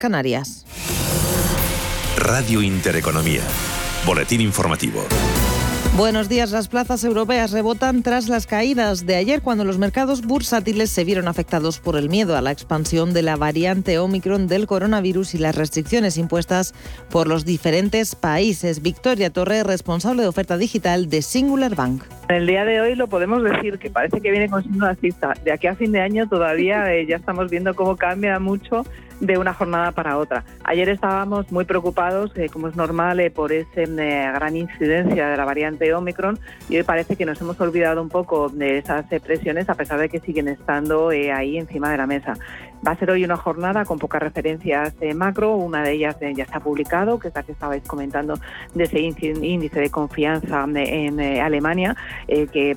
Canarias. Radio Intereconomía. Boletín informativo. Buenos días. Las plazas europeas rebotan tras las caídas de ayer cuando los mercados bursátiles se vieron afectados por el miedo a la expansión de la variante Omicron del coronavirus y las restricciones impuestas por los diferentes países. Victoria Torre, responsable de oferta digital de Singular Bank. El día de hoy lo podemos decir que parece que viene con signo alcista. De aquí a fin de año todavía eh, ya estamos viendo cómo cambia mucho de una jornada para otra. Ayer estábamos muy preocupados, eh, como es normal, eh, por esa eh, gran incidencia de la variante Omicron y hoy parece que nos hemos olvidado un poco de esas presiones a pesar de que siguen estando ahí encima de la mesa. Va a ser hoy una jornada con pocas referencias macro, una de ellas ya está publicado, que es la que estabais comentando de ese índice de confianza en Alemania, que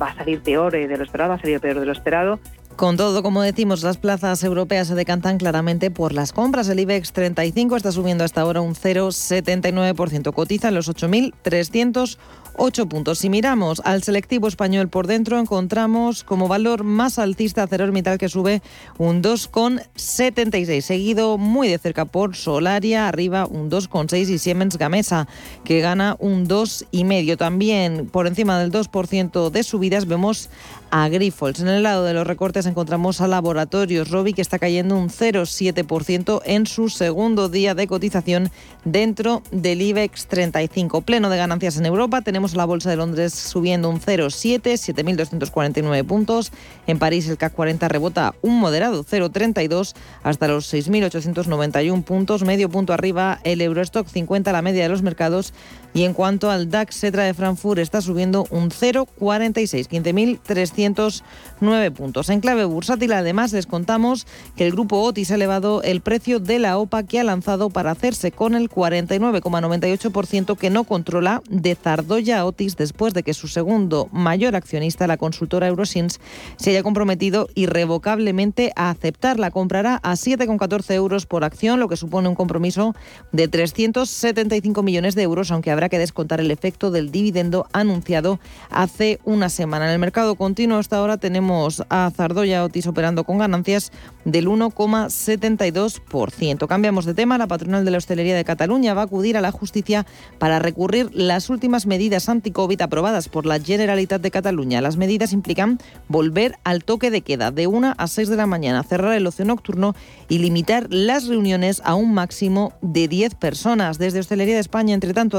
va a salir peor de lo esperado, va a salir peor de lo esperado con todo, como decimos, las plazas europeas se decantan claramente por las compras. El IBEX 35 está subiendo hasta ahora un 0,79%. Cotiza en los 8.300 8 puntos. Si miramos al selectivo español por dentro, encontramos como valor más alcista ArcelorMittal que sube un 2,76, seguido muy de cerca por Solaria, arriba un 2,6 y Siemens Gamesa que gana un 2,5. También por encima del 2% de subidas vemos a. En el lado de los recortes encontramos a Laboratorios Robi que está cayendo un 0,7% en su segundo día de cotización dentro del IBEX 35. Pleno de ganancias en Europa, tenemos la Bolsa de Londres subiendo un 0,7, 7.249 puntos. En París el CAC 40 rebota un moderado 0,32 hasta los 6.891 puntos. Medio punto arriba el Eurostock 50, la media de los mercados. Y en cuanto al DAX, Setra de Frankfurt está subiendo un 0,46, 15.309 puntos. En clave bursátil, además, les contamos que el grupo Otis ha elevado el precio de la OPA que ha lanzado para hacerse con el 49,98% que no controla de Zardoya Otis después de que su segundo mayor accionista, la consultora Eurosins, se haya comprometido irrevocablemente a aceptarla. Comprará a 7,14 euros por acción, lo que supone un compromiso de 375 millones de euros, aunque habrá que descontar el efecto del dividendo anunciado hace una semana. En el mercado continuo hasta ahora tenemos a Zardoya Otis operando con ganancias del 1,72%. Cambiamos de tema. La patronal de la hostelería de Cataluña va a acudir a la justicia para recurrir las últimas medidas anti-COVID aprobadas por la Generalitat de Cataluña. Las medidas implican volver al toque de queda de 1 a 6 de la mañana, cerrar el ocio nocturno y limitar las reuniones a un máximo de 10 personas. Desde Hostelería de España, entre tanto,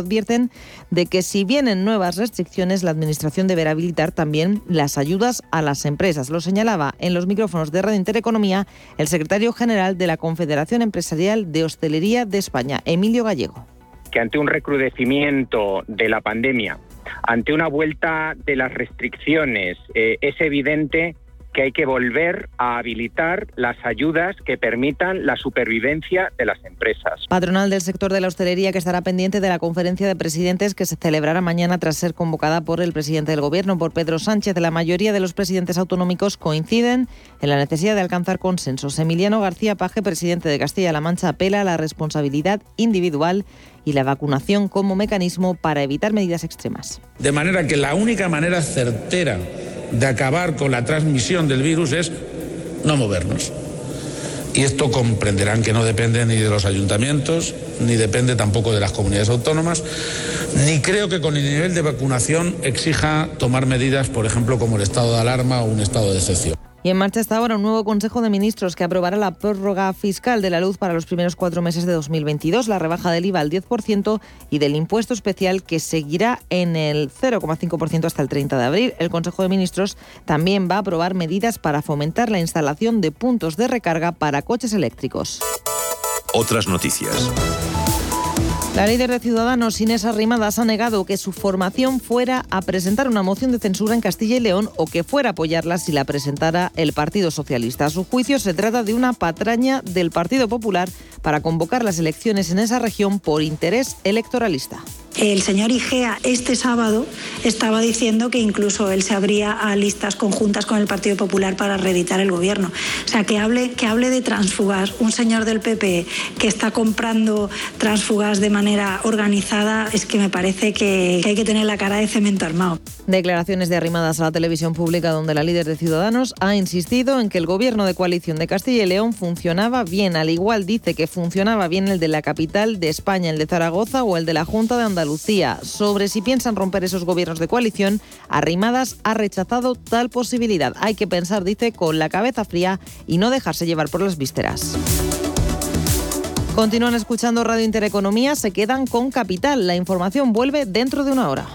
de que si vienen nuevas restricciones, la Administración deberá habilitar también las ayudas a las empresas. Lo señalaba en los micrófonos de Radio Intereconomía el secretario general de la Confederación Empresarial de Hostelería de España, Emilio Gallego que ante un recrudecimiento de la pandemia, ante una vuelta de las restricciones, eh, es evidente que hay que volver a habilitar las ayudas que permitan la supervivencia de las empresas. Patronal del sector de la hostelería que estará pendiente de la conferencia de presidentes que se celebrará mañana tras ser convocada por el presidente del Gobierno, por Pedro Sánchez. La mayoría de los presidentes autonómicos coinciden en la necesidad de alcanzar consensos. Emiliano García Paje, presidente de Castilla-La Mancha, apela a la responsabilidad individual y la vacunación como mecanismo para evitar medidas extremas. De manera que la única manera certera de acabar con la transmisión del virus es no movernos. Y esto comprenderán que no depende ni de los ayuntamientos, ni depende tampoco de las comunidades autónomas, ni creo que con el nivel de vacunación exija tomar medidas, por ejemplo, como el estado de alarma o un estado de excepción. Y en marcha está ahora un nuevo Consejo de Ministros que aprobará la prórroga fiscal de la luz para los primeros cuatro meses de 2022, la rebaja del IVA al 10% y del impuesto especial que seguirá en el 0,5% hasta el 30 de abril. El Consejo de Ministros también va a aprobar medidas para fomentar la instalación de puntos de recarga para coches eléctricos. Otras noticias. La líder de Ciudadanos, Inés Arrimadas, ha negado que su formación fuera a presentar una moción de censura en Castilla y León o que fuera a apoyarla si la presentara el Partido Socialista. A su juicio, se trata de una patraña del Partido Popular para convocar las elecciones en esa región por interés electoralista El señor Igea este sábado estaba diciendo que incluso él se abría a listas conjuntas con el Partido Popular para reeditar el gobierno. O sea, que hable, que hable de transfugas un señor del PP que está comprando transfugas de manera organizada, es que me parece que, hay que tener la cara de cemento armado. Declaraciones de arrimadas a la televisión pública donde la líder de Ciudadanos ha insistido en que el gobierno de coalición de Castilla y León funcionaba bien. Al igual dice que funcionaba bien el de la capital de España, el de Zaragoza o el de la Junta de Andalucía. Sobre si piensan romper esos gobiernos de coalición, Arrimadas ha rechazado tal posibilidad. Hay que pensar, dice, con la cabeza fría y no dejarse llevar por las vísceras. Continúan escuchando Radio Intereconomía, se quedan con Capital. La información vuelve dentro de una hora.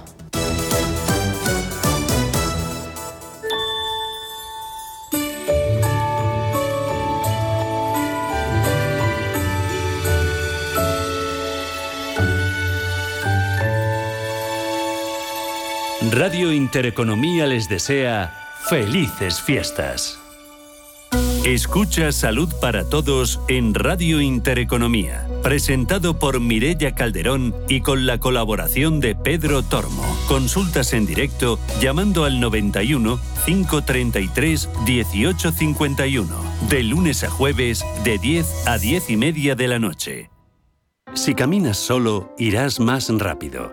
Radio Intereconomía les desea felices fiestas. Escucha Salud para Todos en Radio Intereconomía, presentado por Mirella Calderón y con la colaboración de Pedro Tormo. Consultas en directo llamando al 91 533 1851, de lunes a jueves de 10 a 10 y media de la noche. Si caminas solo, irás más rápido.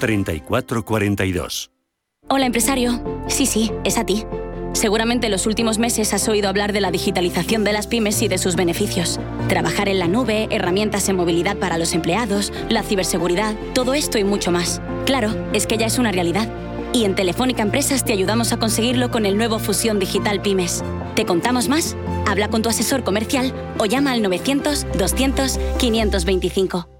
3442. Hola empresario. Sí, sí, es a ti. Seguramente en los últimos meses has oído hablar de la digitalización de las pymes y de sus beneficios. Trabajar en la nube, herramientas en movilidad para los empleados, la ciberseguridad, todo esto y mucho más. Claro, es que ya es una realidad. Y en Telefónica Empresas te ayudamos a conseguirlo con el nuevo Fusión Digital Pymes. ¿Te contamos más? Habla con tu asesor comercial o llama al 900 200 525.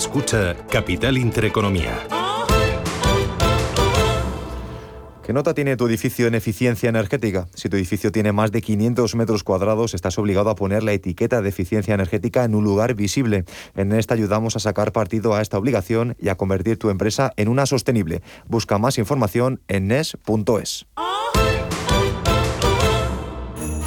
Escucha Capital Intereconomía. ¿Qué nota tiene tu edificio en eficiencia energética? Si tu edificio tiene más de 500 metros cuadrados, estás obligado a poner la etiqueta de eficiencia energética en un lugar visible. En esta ayudamos a sacar partido a esta obligación y a convertir tu empresa en una sostenible. Busca más información en nes.es.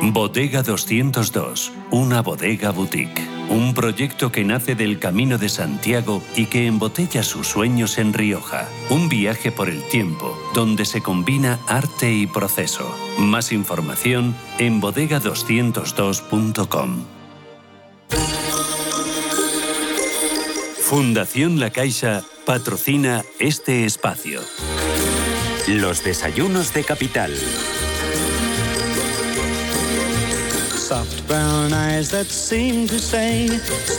Bodega 202, una bodega boutique. Un proyecto que nace del Camino de Santiago y que embotella sus sueños en Rioja. Un viaje por el tiempo, donde se combina arte y proceso. Más información en bodega202.com. Fundación La Caixa patrocina este espacio. Los desayunos de capital. Soft brown eyes that seem to say,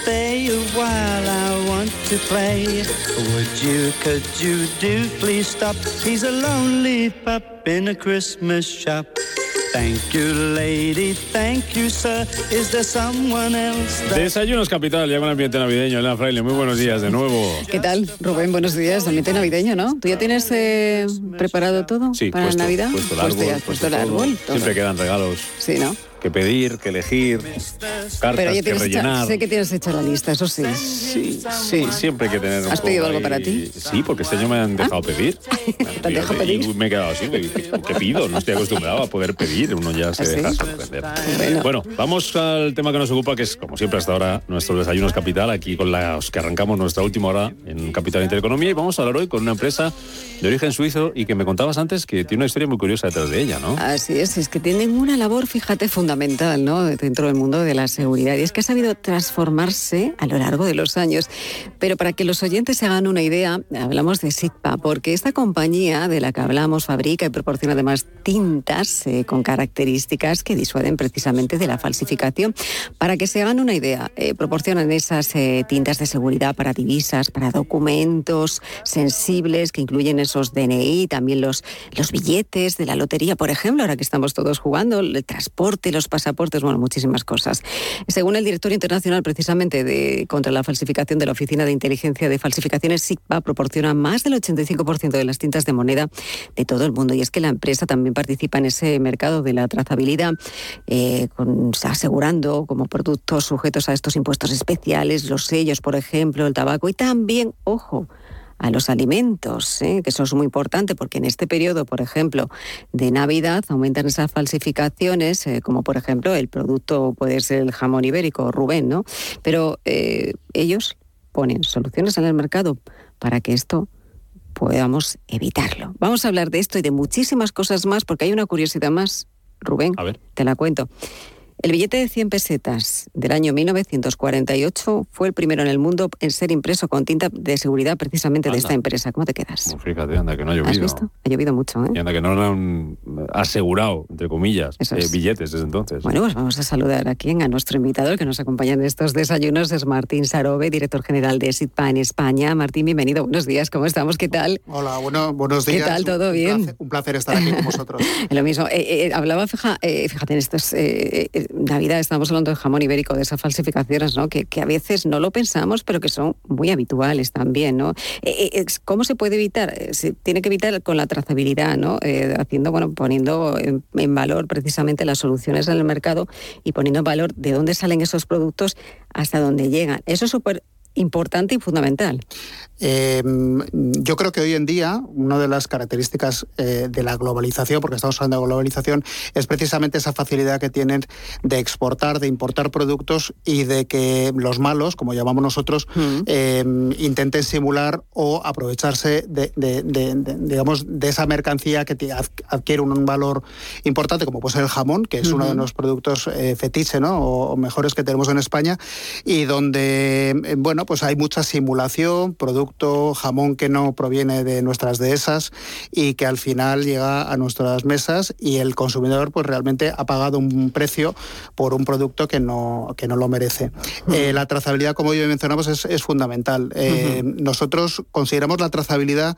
Stay a while, I want to play. Would you, could you do, please stop? He's a lonely pup in a Christmas shop. Thank you, lady. Thank you, sir. Is there someone else? that- Desayunos Capital, ya con ambiente navideño. Elena Fraile, muy buenos días de nuevo. ¿Qué tal, Rubén? Buenos días. Ambiente navideño, ¿no? ¿Tú ya tienes eh, preparado todo Sí, para puesto, Navidad? puesto el Pues árbol, ya has puesto el todo. árbol. todo. Siempre quedan regalos Sí, ¿no? Que pedir, que elegir, cartas Pero ya que tienes hecha, rellenar. sé que tienes hecha la lista, eso sí. Sí, sí, siempre hay que tener un ¿Has pedido algo para ahí- ti? Sí, porque este año me han dejado pedir. ¿Te han dejado pedir? Y me he quedado así, ¿qué pido? No estoy acostumbrado a poder pedir, uno ya se ¿Ah, sí? deja sorprender. Bueno. Bueno, vamos al tema que nos ocupa, que es, como siempre hasta ahora, nuestros desayunos capital, aquí con los que arrancamos nuestra última hora en Capital Intereconomía, y vamos a hablar hoy con una empresa de origen suizo y que me contabas antes que tiene una historia muy curiosa detrás de ella, ¿no? Así es, es que tienen una labor, fíjate, fundamental, ¿no? Dentro del mundo de la seguridad. Y es que ha sabido transformarse a lo largo de los años. Pero para que los oyentes se hagan una idea, hablamos de SIGPA, porque esta compañía de la que hablamos fabrica y proporciona además tintas eh, con características que disuaden precisamente de la falsificación. Para que se hagan una idea, eh, proporcionan esas eh, tintas de seguridad para divisas, para documentos sensibles que incluyen esos DNI, también los, los billetes de la lotería, por ejemplo, ahora que estamos todos jugando, el transporte, los pasaportes, bueno, muchísimas cosas. Según el director internacional precisamente de contra la falsificación de la Oficina de Inteligencia de Falsificaciones, SIGPA proporciona más del 85% de las tintas de moneda de todo el mundo. Y es que la empresa también participa en ese mercado de la trazabilidad, eh, asegurando como productos sujetos a estos impuestos especiales, los sellos, por ejemplo, el tabaco y también, ojo, a los alimentos, ¿eh? que eso es muy importante porque en este periodo, por ejemplo, de Navidad aumentan esas falsificaciones, eh, como por ejemplo el producto puede ser el jamón ibérico, Rubén, ¿no? Pero eh, ellos ponen soluciones en el mercado para que esto podamos evitarlo. Vamos a hablar de esto y de muchísimas cosas más porque hay una curiosidad más, Rubén, A ver. te la cuento. El billete de 100 pesetas del año 1948 fue el primero en el mundo en ser impreso con tinta de seguridad precisamente de esta empresa. ¿Cómo te quedas? Fíjate, anda, que no ha llovido. ¿Has visto? Ha llovido mucho, ¿eh? Y anda, que no han asegurado, entre comillas, eh, es. billetes desde entonces. Bueno, pues vamos a saludar aquí a nuestro invitado, el que nos acompaña en estos desayunos, es Martín Sarobe, director general de SITPA en España. Martín, bienvenido, buenos días, ¿cómo estamos? ¿Qué tal? Hola, bueno, buenos ¿Qué días. tal? ¿Todo Un bien? placer- un placer estar aquí con vosotros. Lo mismo, eh, eh, hablaba, fija- eh, fíjate, en estos eh, eh, Navidad estamos hablando de jamón ibérico, de esas falsificaciones, ¿no? Que, que a veces no lo pensamos, pero que son muy habituales también, ¿no? Eh, eh, ¿Cómo se puede evitar? Eh, Se tiene que evitar con la trazabilidad, ¿no? Haciendo, bueno, poniendo en, en valor precisamente las soluciones en el mercado y poniendo en valor de dónde salen esos productos hasta dónde llegan. Eso es súper importante y fundamental. Eh, yo creo que hoy en día una de las características eh, de la globalización, porque estamos hablando de globalización, es precisamente esa facilidad que tienen de exportar, de importar productos y de que los malos, como llamamos nosotros, eh, intenten simular o aprovecharse de, de- de- de- digamos, de esa mercancía que adquiere un valor importante, como puede ser el jamón, que es uno de los productos fetiche, ¿no? O, o mejores que tenemos en España, y donde, bueno, pues hay mucha simulación, producto, jamón que no proviene de nuestras dehesas y que al final llega a nuestras mesas y el consumidor pues realmente ha pagado un precio por un producto que no, que no lo merece. Eh, la trazabilidad, como ya mencionamos, es, es fundamental. Eh, Nosotros consideramos la trazabilidad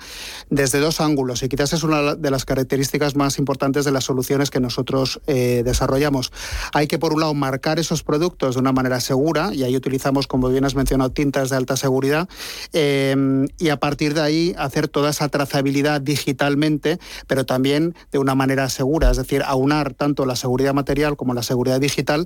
desde dos ángulos y quizás es una de las características más importantes de las soluciones que nosotros eh, desarrollamos. Hay que, por un lado, marcar esos productos de una manera segura y ahí utilizamos, como bien has mencionado, tintas de alta seguridad eh, y a partir de ahí hacer toda esa trazabilidad digitalmente, pero también de una manera segura, es decir, aunar tanto la seguridad material como la seguridad digital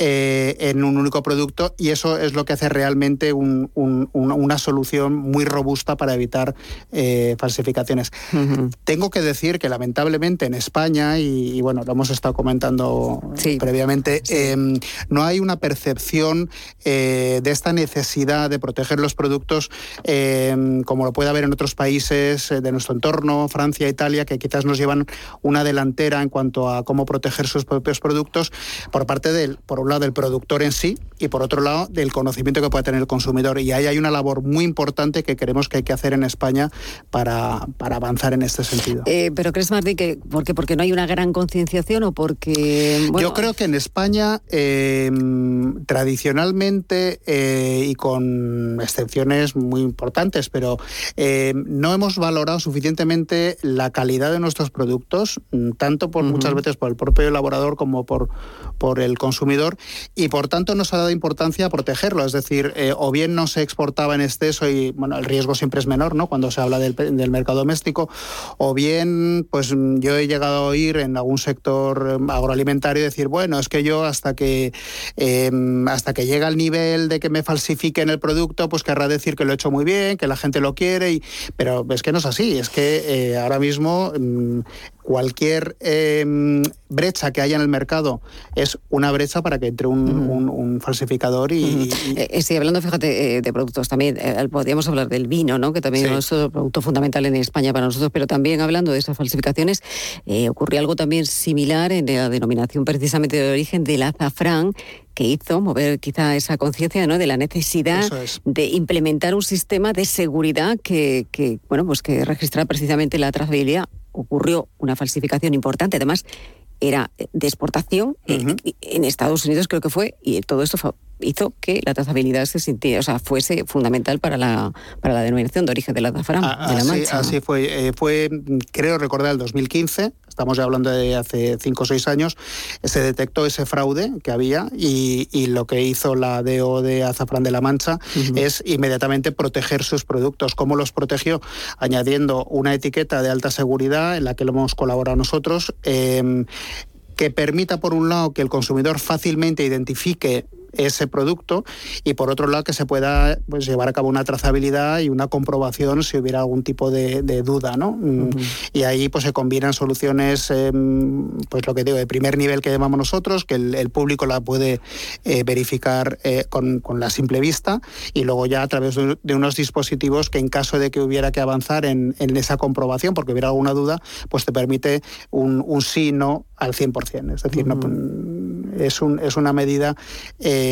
eh, en un único producto y eso es lo que hace realmente un- un- un- una solución muy robusta para evitar eh, falsificaciones. Tengo que decir que lamentablemente en España, y, y bueno, lo hemos estado comentando previamente, eh, no hay una percepción eh, de esta necesidad de proteger los productos eh, como lo puede haber en otros países eh, de nuestro entorno, Francia, Italia, que quizás nos llevan una delantera en cuanto a cómo proteger sus propios productos por parte del, por un lado, del productor en sí y por otro lado, del conocimiento que puede tener el consumidor. Y ahí hay una labor muy importante que creemos que hay que hacer en España para, para avanzar en este sentido. Eh, pero crees, Martín, que ¿por qué? porque no hay una gran concienciación o porque... Bueno, Yo creo que en España, eh, tradicionalmente eh, y con con excepciones muy importantes, pero eh, no hemos valorado suficientemente la calidad de nuestros productos, mm, tanto por muchas veces por el propio elaborador como por, por el consumidor, y por tanto nos ha dado importancia a protegerlo. Es decir, eh, o bien no se exportaba en exceso y bueno, el riesgo siempre es menor, ¿no? Cuando se habla del, del mercado doméstico, o bien, pues yo he llegado a oír en algún sector eh, agroalimentario decir, bueno, es que yo hasta que em, hasta que llega al nivel de que me falsifiquen el producto, pues querrá decir que lo he hecho muy bien, que la gente lo quiere, y, pero es que no es así, es que eh, ahora mismo mm, cualquier em, brecha que haya en el mercado es una brecha para que entre un, falsificador y... Eh, sí, hablando, fíjate, de productos también, podríamos hablar del vino, ¿no? que también es un producto fundamental en España para nosotros, pero también hablando de esas falsificaciones, ocurrió algo también similar en la denominación precisamente de origen del azafrán, que hizo mover quizá esa conciencia ¿no? de la necesidad de implementar un sistema de seguridad que, bueno pues que registrara precisamente la trazabilidad. Ocurrió una falsificación importante, además era de exportación eh, en Estados Unidos creo que fue y todo esto hizo que la trazabilidad se sintiera, o sea, fuese fundamental para la, para la denominación de origen del azafrán ah, de la Mancha. Así fue, eh, fue, creo recordar, el 2015, estamos ya hablando de hace cinco o seis años, se detectó ese fraude que había y, lo que hizo la DO de Azafrán de la Mancha es inmediatamente proteger sus productos. ¿Cómo los protegió? Añadiendo una etiqueta de alta seguridad en la que lo hemos colaborado nosotros. Em, que permita, por un lado, que el consumidor fácilmente identifique ese producto y por otro lado que se pueda pues, llevar a cabo una trazabilidad y una comprobación si hubiera algún tipo de, duda, ¿no? Mm, y ahí pues se combinan soluciones, em, pues lo que digo, de primer nivel que llamamos nosotros, que el, público la puede eh, verificar eh, con, la simple vista y luego ya a través de, unos dispositivos que en caso de que hubiera que avanzar en, esa comprobación, porque hubiera alguna duda, pues te permite un, un sí, no al 100%. Es decir, no, es, un, es una medida eh,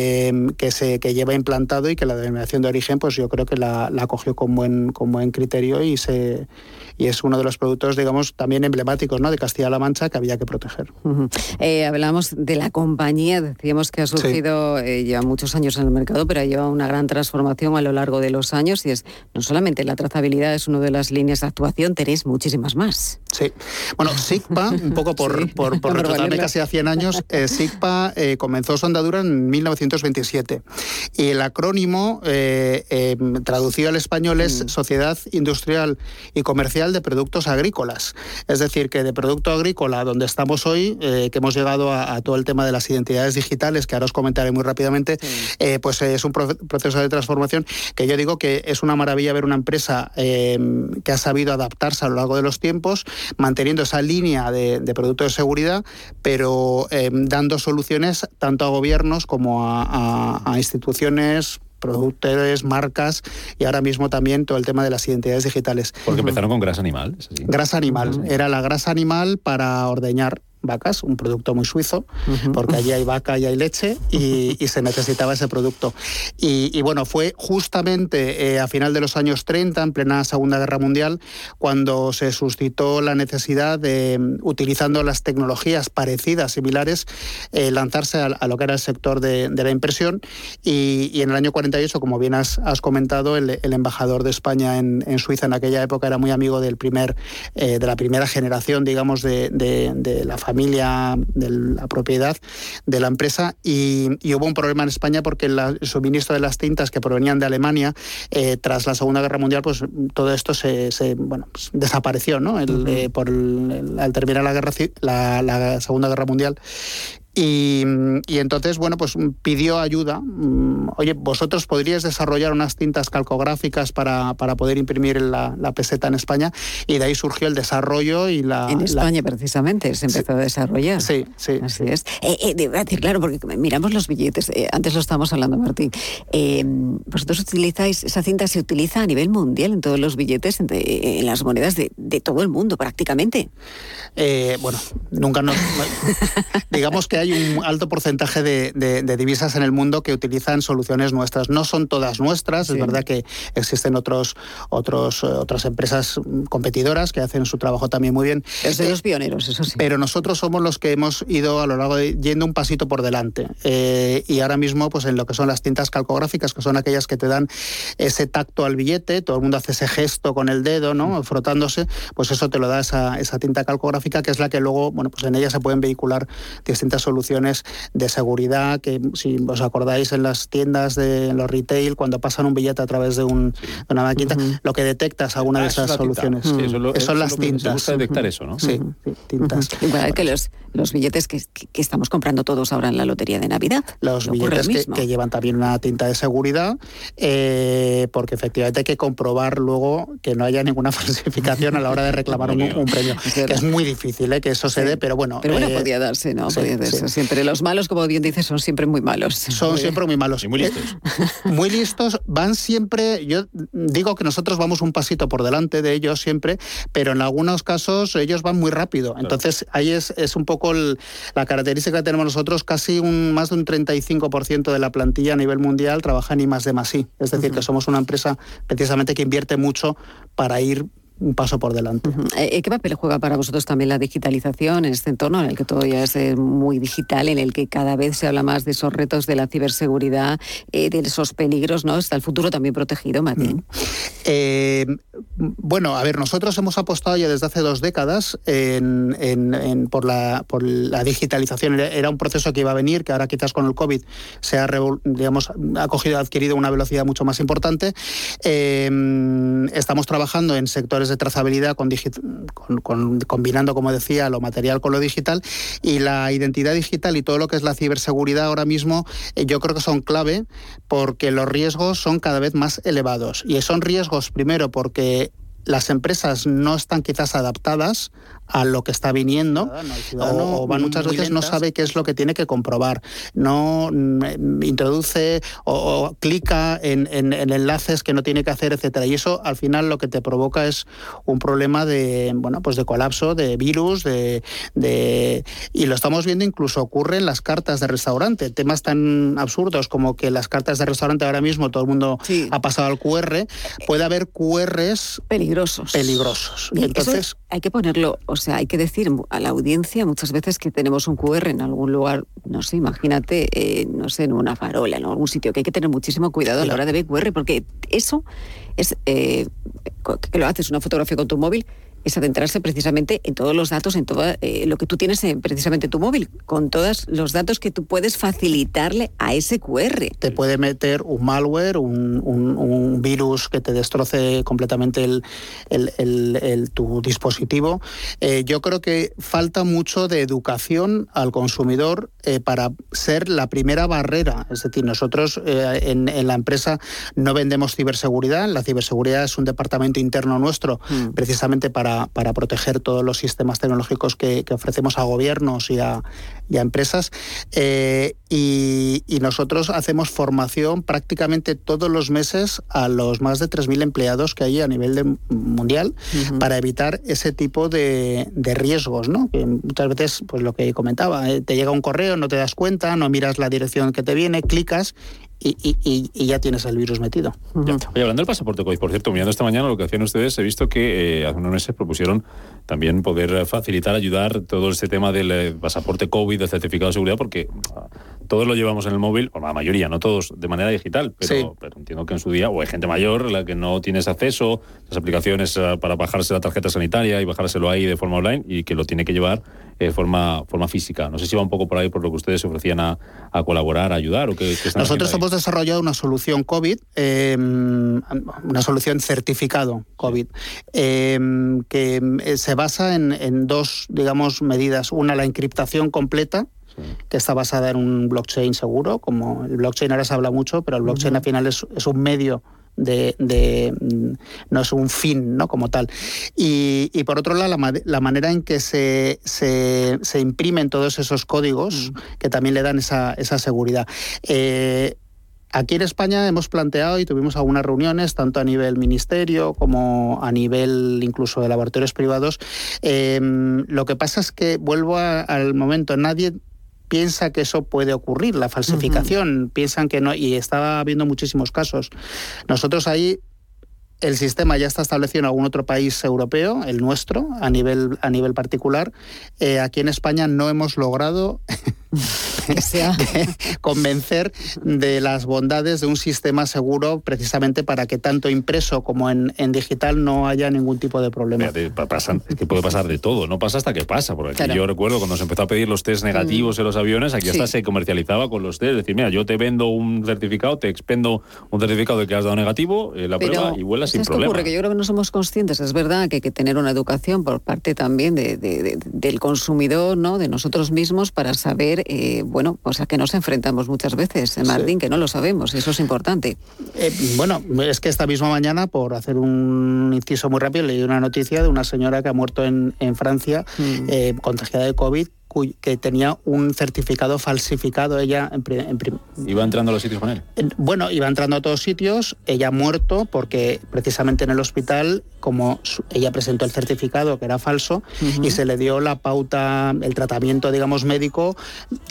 que se que lleva implantado y que la denominación de origen, pues yo creo que la, la cogió con buen, con buen criterio y se y es uno de los productos, digamos, también emblemáticos ¿no? de Castilla-La Mancha que había que proteger. Eh, hablamos de la compañía, decíamos que ha surgido eh, ya muchos años en el mercado, pero ha llevado una gran transformación a lo largo de los años y es no solamente la trazabilidad es una de las líneas de actuación, tenéis muchísimas más. Sí. Bueno, SIGPA, un poco por, por, por casi a 100 años, eh, SIGPA comenzó su andadura en 1927 y el acrónimo traducido al español es mm. Sociedad Industrial y Comercial de Productos Agrícolas. Es decir, que de producto agrícola, donde estamos hoy, eh, que hemos llegado a, todo el tema de las identidades digitales, que ahora os comentaré muy rápidamente, eh, pues es un proceso de transformación que yo digo que es una maravilla ver una empresa eh, que ha sabido adaptarse a lo largo de los tiempos, manteniendo esa línea de, productos de seguridad, pero dando soluciones tanto a gobiernos como a instituciones productores, marcas y ahora mismo también todo el tema de las identidades digitales. Porque empezaron con grasa animal. Grasa animal. Era la grasa animal para ordeñar vacas, un producto muy suizo, porque allí hay vaca y hay leche y, se necesitaba ese producto. Y, bueno, fue justamente eh, a final de los años 30, en plena Segunda Guerra Mundial, cuando se suscitó la necesidad de, utilizando las tecnologías parecidas, similares, eh, lanzarse a, lo que era el sector de, la impresión. Y, en el año 48, como bien has, comentado, el, embajador de España en, Suiza en aquella época era muy amigo del primer, eh, de la primera generación, digamos, de, de la familia familia, de la propiedad de la empresa y, hubo un problema en España porque el suministro de las tintas que provenían de Alemania eh, tras la Segunda Guerra Mundial, pues todo esto se, bueno, pues, desapareció, ¿no? El, por al terminar la, guerra, la Segunda Guerra Mundial y, entonces, bueno, pues pidió ayuda. Mm, oye, vosotros podríais desarrollar unas tintas calcográficas para, para poder imprimir la, la, peseta en España y de ahí surgió el desarrollo y la... En España precisamente se empezó a desarrollar. Sí, sí. Así es. Eh, eh, decir, claro, porque miramos los billetes, eh, antes lo estábamos hablando, Martín. vosotros utilizáis, esa cinta se utiliza a nivel mundial en todos los billetes, en, en las monedas de, de, todo el mundo prácticamente. bueno, nunca nos... digamos que hay un alto porcentaje de, divisas en el mundo que utilizan soluciones nuestras. No son todas nuestras, es verdad que existen otros, otros, eh, otras empresas competidoras que hacen su trabajo también muy bien. Es de los pioneros, eso sí. Pero nosotros somos los que hemos ido a lo largo de yendo un pasito por delante. Eh, y ahora mismo, pues en lo que son las tintas calcográficas, que son aquellas que te dan ese tacto al billete, todo el mundo hace ese gesto con el dedo, ¿no? Mm. Frotándose, pues eso te lo da esa, esa tinta calcográfica, que es la que luego, bueno, pues en ella se pueden vehicular distintas soluciones de seguridad, que si os acordáis en las tiendas de los retail, cuando pasan un billete a través de, un, una máquina, lo que detectas alguna de ah, esas soluciones. eso, son las tintas. Se detectar eso, ¿no? Sí, tintas. Igual que los, los billetes que, que, estamos comprando todos ahora en la lotería de Navidad. Los billetes que, llevan también una tinta de seguridad, eh, porque efectivamente hay que comprobar luego que no haya ninguna falsificación a la hora de reclamar un, premio. que es muy difícil ¿eh? que eso se dé, pero bueno. Pero bueno, eh, podía darse, ¿no? podía darse. Siempre los malos, como bien dices, son siempre muy malos. Son siempre muy malos. Y muy listos. muy listos, van siempre, yo digo que nosotros vamos un pasito por delante de ellos siempre, pero en algunos casos ellos van muy rápido. Entonces ahí es, es un poco la característica que tenemos nosotros, casi un, más de un 35% de la plantilla a nivel mundial trabaja en I más de más I. Es decir, que somos una empresa precisamente que invierte mucho para ir un paso por delante. Eh, ¿Qué papel juega para vosotros también la digitalización en este entorno en el que todo ya es eh, muy digital, en el que cada vez se habla más de esos retos de la ciberseguridad, eh, de esos peligros, ¿no? ¿Está el futuro también protegido, Martín? bueno, a ver, nosotros hemos apostado ya desde hace dos décadas por, la, por la digitalización. Era un proceso que iba a venir, que ahora quizás con el COVID se ha, digamos, ha cogido, adquirido una velocidad mucho más importante. estamos trabajando en sectores de trazabilidad con, combinando, como decía, lo material con lo digital y la identidad digital y todo lo que es la ciberseguridad ahora mismo eh, yo creo que son clave porque los riesgos son cada vez más elevados. Y son riesgos primero porque las empresas no están quizás adaptadas a lo que está viniendo o, muchas veces no sabe qué es lo que tiene que comprobar. No mm, introduce o, clica en, enlaces que no tiene que hacer, etcétera. Y eso al final lo que te provoca es un problema de bueno pues de colapso, de virus, de, y lo estamos viendo incluso ocurre en las cartas de restaurante. Temas tan absurdos como que las cartas de restaurante ahora mismo todo el mundo ha pasado al QR. Puede haber QRs peligrosos. Peligrosos. Entonces hay que ponerlo o sea, hay que decir a la audiencia muchas veces que tenemos un QR en algún lugar, no sé, imagínate, eh, no sé, en una farola, en algún sitio, que hay que tener muchísimo cuidado a la hora de ver QR, porque eso es eh, que lo haces una fotografía con tu móvil es adentrarse precisamente en todos los datos, en todo eh, lo que tú tienes en, precisamente tu móvil, con todos los datos que tú puedes facilitarle a ese QR. Te puede meter un malware, un, virus que te destroce completamente el, tu dispositivo. Eh, yo creo que falta mucho de educación al consumidor eh, para ser la primera barrera. Es decir, nosotros en, la empresa no vendemos ciberseguridad, la ciberseguridad es un departamento interno nuestro, mm. precisamente para para, proteger todos los sistemas tecnológicos que, ofrecemos a gobiernos y a, empresas. Eh, y, nosotros hacemos formación prácticamente todos los meses a los más de 3.000 empleados que hay a nivel de, mundial para evitar ese tipo de, riesgos, ¿no? Que muchas veces, pues lo que comentaba, eh, te llega un correo, no te das cuenta, no miras la dirección que te viene, clicas y, ya tienes el virus metido. Oye, hablando del pasaporte COVID, por cierto, mirando esta mañana lo que hacían ustedes, he visto que eh, hace unos meses propusieron también poder facilitar, ayudar todo este tema del eh, pasaporte COVID, del certificado de seguridad, porque ah, todos lo llevamos en el móvil, o la mayoría, no todos de manera digital, pero, entiendo que en su día, o hay gente mayor, la que no tienes acceso, las aplicaciones ah, para bajarse la tarjeta sanitaria y bajárselo ahí de forma online y que lo tiene que llevar de forma, forma física. No sé si va un poco por ahí por lo que ustedes se ofrecían a, colaborar, a ayudar o qué, Nosotros hemos desarrollado una solución COVID, em, una solución certificado COVID, em, que eh, se basa en, en dos, digamos, medidas. Una, la encriptación completa, que está basada en un blockchain seguro, como el blockchain ahora se habla mucho, pero el blockchain al final es, un medio de, mm, no es un fin ¿no? como tal. Y, por otro lado, la, manera en que se, se, imprimen todos esos códigos que también le dan esa, esa seguridad. Eh, aquí en España hemos planteado y tuvimos algunas reuniones, tanto a nivel ministerio como a nivel incluso de laboratorios privados. Eh, lo que pasa es que vuelvo al momento, nadie piensa que eso puede ocurrir, la falsificación, piensan que no, y está habiendo muchísimos casos. Nosotros ahí el sistema ya está establecido en algún otro país europeo, el nuestro, a nivel, a nivel particular. Eh, aquí en España no hemos logrado convencer de las bondades de un sistema seguro precisamente para que tanto impreso como en, digital no haya ningún tipo de problema. es que puede pasar de todo, no pasa hasta que pasa. Porque yo recuerdo cuando se empezó a pedir los test negativos mm. en los aviones, aquí hasta se comercializaba con los test. Es decir, mira, yo te vendo un certificado, te expendo un certificado de que has dado negativo, eh, la prueba y vuelas sin problema. ocurre? Que yo creo que no somos conscientes, es verdad que hay que tener una educación por parte también del consumidor, ¿no? de nosotros mismos, para saber eh, bueno, pues a que nos enfrentamos muchas veces, en Martín, que no lo sabemos, eso es importante. Eh, bueno, es que esta misma mañana, por hacer un inciso muy rápido, leí una noticia de una señora que ha muerto en, Francia, mm. eh, contagiada de COVID, que tenía un certificado falsificado ella en, iba entrando a los sitios con él. bueno iba entrando a todos sitios ella ha muerto porque precisamente en el hospital como ella presentó el certificado que era falso y se le dio la pauta el tratamiento digamos médico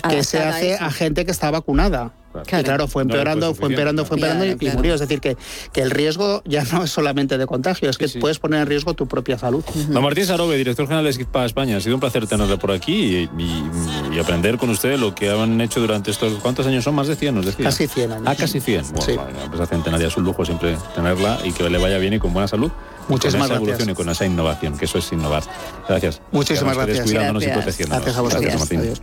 que se hace a gente que está vacunada Claro. Y claro, fue empeorando, fue empeorando, fue empeorando y, murió. Es decir, que, que el riesgo ya no es solamente de contagio, es que puedes poner en riesgo tu propia salud. Don Martín Sarobe, director general de SIGPA España, ha sido un placer tenerle por aquí y, aprender con usted lo que han hecho durante estos... ¿Cuántos años son? ¿Más de 100, nos decía? Casi 100 años. Ah, casi 100. Bueno, sí. la empresa centenaria es un lujo siempre tenerla y que le vaya bien y con buena salud. Muchísimas con esa evolución y con esa innovación, que eso es innovar. Gracias. Muchísimas gracias. Cuidándonos y protegiéndonos. Gracias a vosotros. Martín. Adiós.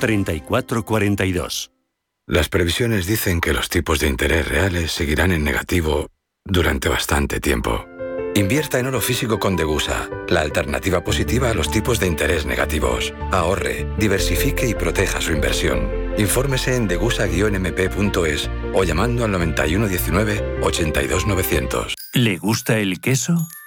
3442. Las previsiones dicen que los tipos de interés reales seguirán en negativo durante bastante tiempo. Invierta en oro físico con Degusa, la alternativa positiva a los tipos de interés negativos. Ahorre, diversifique y proteja su inversión. Infórmese en degusa-mp.es o llamando al 9119 82900. ¿Le gusta el queso?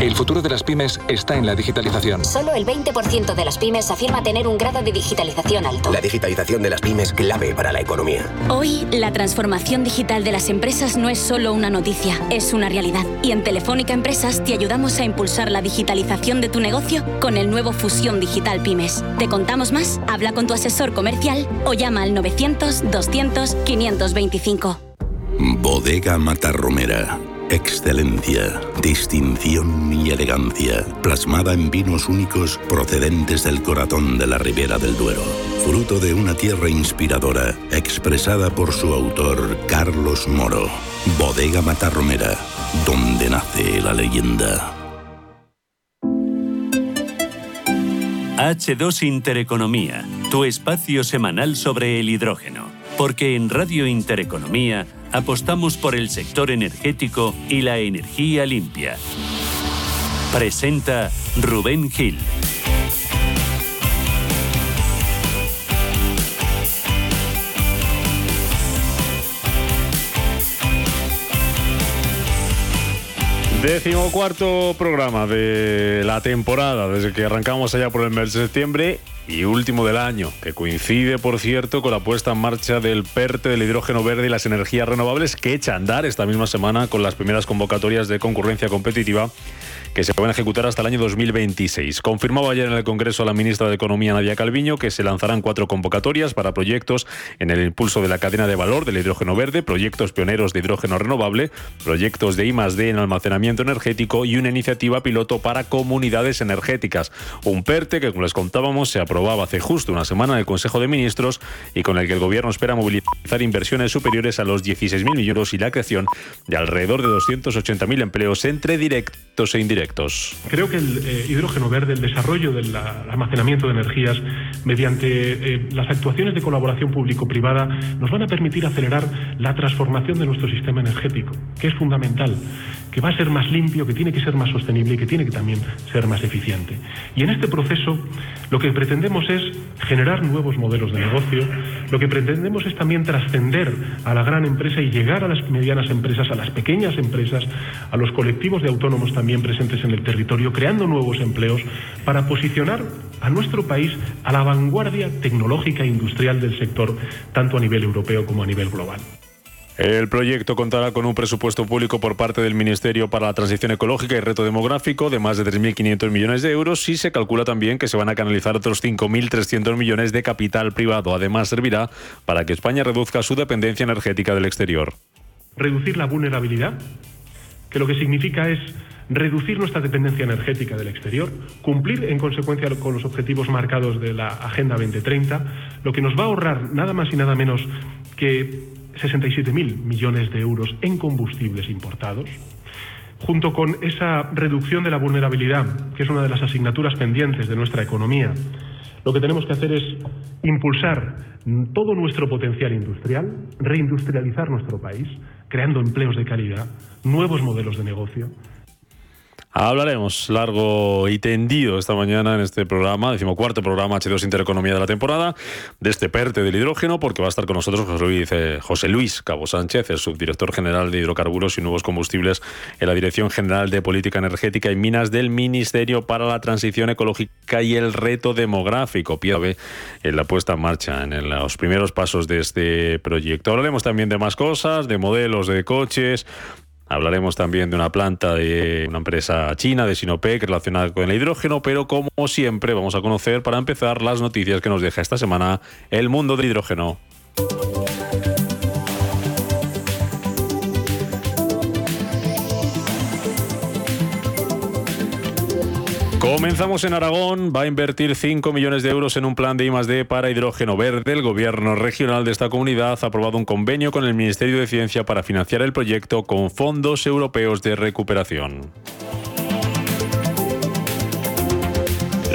El futuro de las pymes está en la digitalización. Solo el 20% de las pymes afirma tener un grado de digitalización alto. La digitalización de las pymes clave para la economía. Hoy, la transformación digital de las empresas no es solo una noticia, es una realidad. Y en Telefónica Empresas te ayudamos a impulsar la digitalización de tu negocio con el nuevo Fusión Digital Pymes. ¿Te contamos más? Habla con tu asesor comercial o llama al 900 200 525. Bodega Matarromera Excelencia, distinción y elegancia, plasmada en vinos únicos procedentes del corazón de la Ribera del Duero. Fruto de una tierra inspiradora, expresada por su autor Carlos Moro. Bodega Matarromera, donde nace la leyenda. H2 Intereconomía, tu espacio semanal sobre el hidrógeno. Porque en Radio Intereconomía apostamos por el sector energético y la energía limpia. Presenta Rubén Gil. Décimo cuarto programa de la temporada, desde que arrancamos allá por el mes de septiembre y último del año, que coincide, por cierto, con la puesta en marcha del PERTE del hidrógeno verde y las energías renovables que echa a andar esta misma semana con las primeras convocatorias de concurrencia competitiva que se van a ejecutar hasta el año 2026. Confirmaba ayer en el Congreso la ministra de Economía, Nadia Calviño, que se lanzarán cuatro convocatorias para proyectos en el impulso de la cadena de valor del hidrógeno verde, proyectos pioneros de hidrógeno renovable, proyectos de I+D en almacenamiento energético y una iniciativa piloto para comunidades energéticas. Un PERTE que, como les contábamos, se aprobaba hace justo una semana en el Consejo de Ministros y con el que el Gobierno espera movilizar inversiones superiores a los 16.000 millones y la creación de alrededor de 280.000 empleos entre directos e indirectos. Creo que el eh, hidrógeno verde, el desarrollo del almacenamiento de energías mediante eh, las actuaciones de colaboración público-privada nos van a permitir acelerar la transformación de nuestro sistema energético, que es fundamental, que va a ser más limpio, que tiene que ser más sostenible y que tiene que también ser más eficiente. Y en este proceso lo que pretendemos es generar nuevos modelos de negocio, lo que pretendemos es también trascender a la gran empresa y llegar a las medianas empresas, a las pequeñas empresas, a los colectivos de autónomos también presentes en el territorio, creando nuevos empleos para posicionar a nuestro país a la vanguardia tecnológica e industrial del sector, tanto a nivel europeo como a nivel global. El proyecto contará con un presupuesto público por parte del Ministerio para la Transición Ecológica y Reto Demográfico de más de 3.500 millones de euros y se calcula también que se van a canalizar otros 5.300 millones de capital privado. Además, servirá para que España reduzca su dependencia energética del exterior. Reducir la vulnerabilidad, que lo que significa es reducir nuestra dependencia energética del exterior, cumplir en consecuencia con los objetivos marcados de la Agenda 2030, lo que nos va a ahorrar nada más y nada menos que 67.000 millones de euros en combustibles importados, junto con esa reducción de la vulnerabilidad, que es una de las asignaturas pendientes de nuestra economía, lo que tenemos que hacer es impulsar todo nuestro potencial industrial, reindustrializar nuestro país, creando empleos de calidad, nuevos modelos de negocio, Hablaremos largo y tendido esta mañana en este programa, decimocuarto programa H2 Intereconomía de la temporada, de este PERTE del hidrógeno, porque va a estar con nosotros José Luis, eh, José Luis Cabo Sánchez, el subdirector general de hidrocarburos y nuevos combustibles en la Dirección General de Política Energética y Minas del Ministerio para la Transición Ecológica y el Reto Demográfico, PIAB, en la puesta en marcha, en los primeros pasos de este proyecto. Hablaremos también de más cosas, de modelos de coches, Hablaremos también de una planta de una empresa china, de Sinopec, relacionada con el hidrógeno, pero como siempre vamos a conocer para empezar las noticias que nos deja esta semana el mundo del hidrógeno. Comenzamos en Aragón. Va a invertir 5 millones de euros en un plan de I+D para hidrógeno verde. El gobierno regional de esta comunidad ha aprobado un convenio con el Ministerio de Ciencia para financiar el proyecto con fondos europeos de recuperación.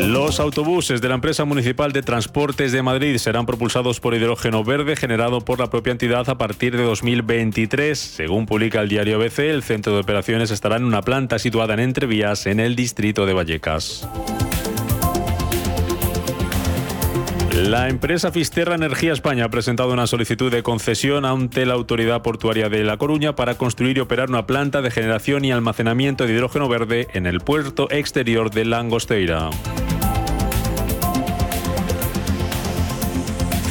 Los autobuses de la empresa municipal de transportes de Madrid serán propulsados por hidrógeno verde generado por la propia entidad a partir de 2023. Según publica el diario ABC, el centro de operaciones estará en una planta situada en Entrevías, en el distrito de Vallecas. La empresa Fisterra Energía España ha presentado una solicitud de concesión ante la Autoridad Portuaria de La Coruña para construir y operar una planta de generación y almacenamiento de hidrógeno verde en el puerto exterior de Langosteira.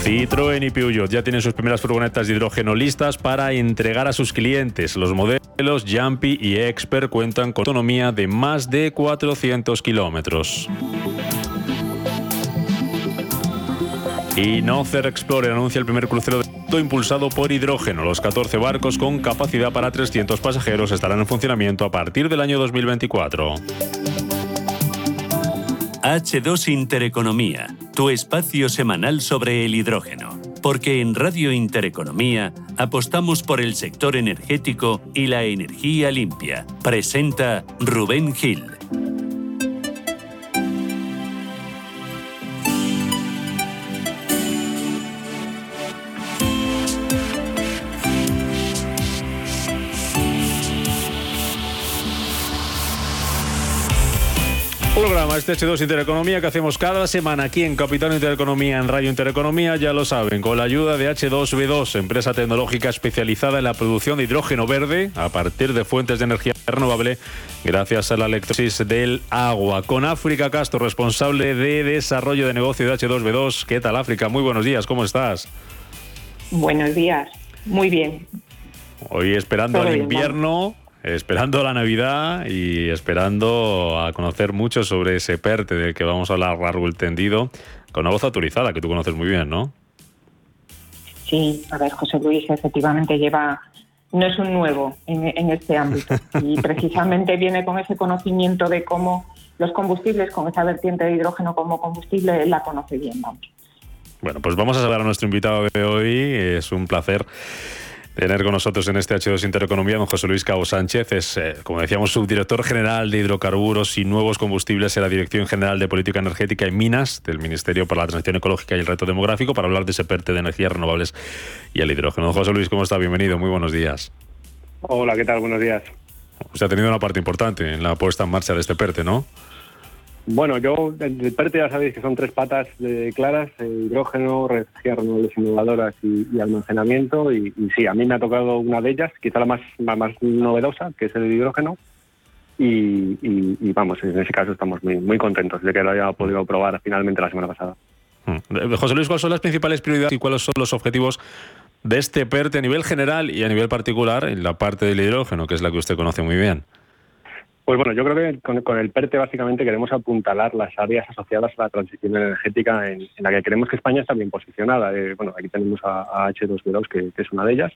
Citroën y Peugeot ya tienen sus primeras furgonetas de hidrógeno listas para entregar a sus clientes. Los modelos Jumpy y Expert cuentan con autonomía de más de 400 kilómetros. Y Nocer Explorer anuncia el primer crucero de impulsado por hidrógeno. Los 14 barcos con capacidad para 300 pasajeros estarán en funcionamiento a partir del año 2024. H2 Intereconomía, tu espacio semanal sobre el hidrógeno. Porque en Radio Intereconomía apostamos por el sector energético y la energía limpia. Presenta Rubén Gil. Programa este H2 Intereconomía que hacemos cada semana aquí en Capital Intereconomía, en Radio Intereconomía, ya lo saben, con la ayuda de H2B2, empresa tecnológica especializada en la producción de hidrógeno verde a partir de fuentes de energía renovable gracias a la electrosis del agua. Con África Castro, responsable de desarrollo de negocio de H2B2. ¿Qué tal África? Muy buenos días, ¿cómo estás? Buenos días, muy bien. Hoy esperando el invierno, esperando la Navidad y esperando a conocer mucho sobre ese PERTE del que vamos a hablar largo el tendido, con una voz autorizada que tú conoces muy bien, ¿no? Sí, a ver, José Luis efectivamente lleva, no es un nuevo en, este ámbito y precisamente viene con ese conocimiento de cómo los combustibles, con esa vertiente de hidrógeno como combustible, él la conoce bien, vamos. Bueno, pues vamos a saludar a nuestro invitado de hoy. Es un placer tener con nosotros en este H2 Intereconomía don José Luis Cabo Sánchez. Es, eh, como decíamos, subdirector general de hidrocarburos y nuevos combustibles en la Dirección General de Política Energética y Minas del Ministerio para la Transición Ecológica y el Reto Demográfico para hablar de ese PERTE de energías renovables y el hidrógeno. Don José Luis, ¿cómo está? Bienvenido, muy buenos días. Hola, ¿qué tal? Buenos días. Usted ha tenido una parte importante en la puesta en marcha de este PERTE, ¿no? Bueno, yo, el PERTE ya sabéis que son tres patas de claras, eh, hidrógeno, energías renovables innovadoras y, almacenamiento. Y, sí, a mí me ha tocado una de ellas, quizá la más, más, novedosa, que es el hidrógeno. Y, vamos, en ese caso estamos muy, muy contentos de que lo haya podido probar finalmente la semana pasada. Mm. José Luis, ¿cuáles son las principales prioridades y cuáles son los objetivos de este PERTE a nivel general y a nivel particular en la parte del hidrógeno, que es la que usted conoce muy bien? Pues bueno, yo creo que con, el PERTE básicamente queremos apuntalar las áreas asociadas a la transición energética en, la que creemos que España está bien posicionada. Eh, bueno, aquí tenemos a, H2B2, que, es una de ellas.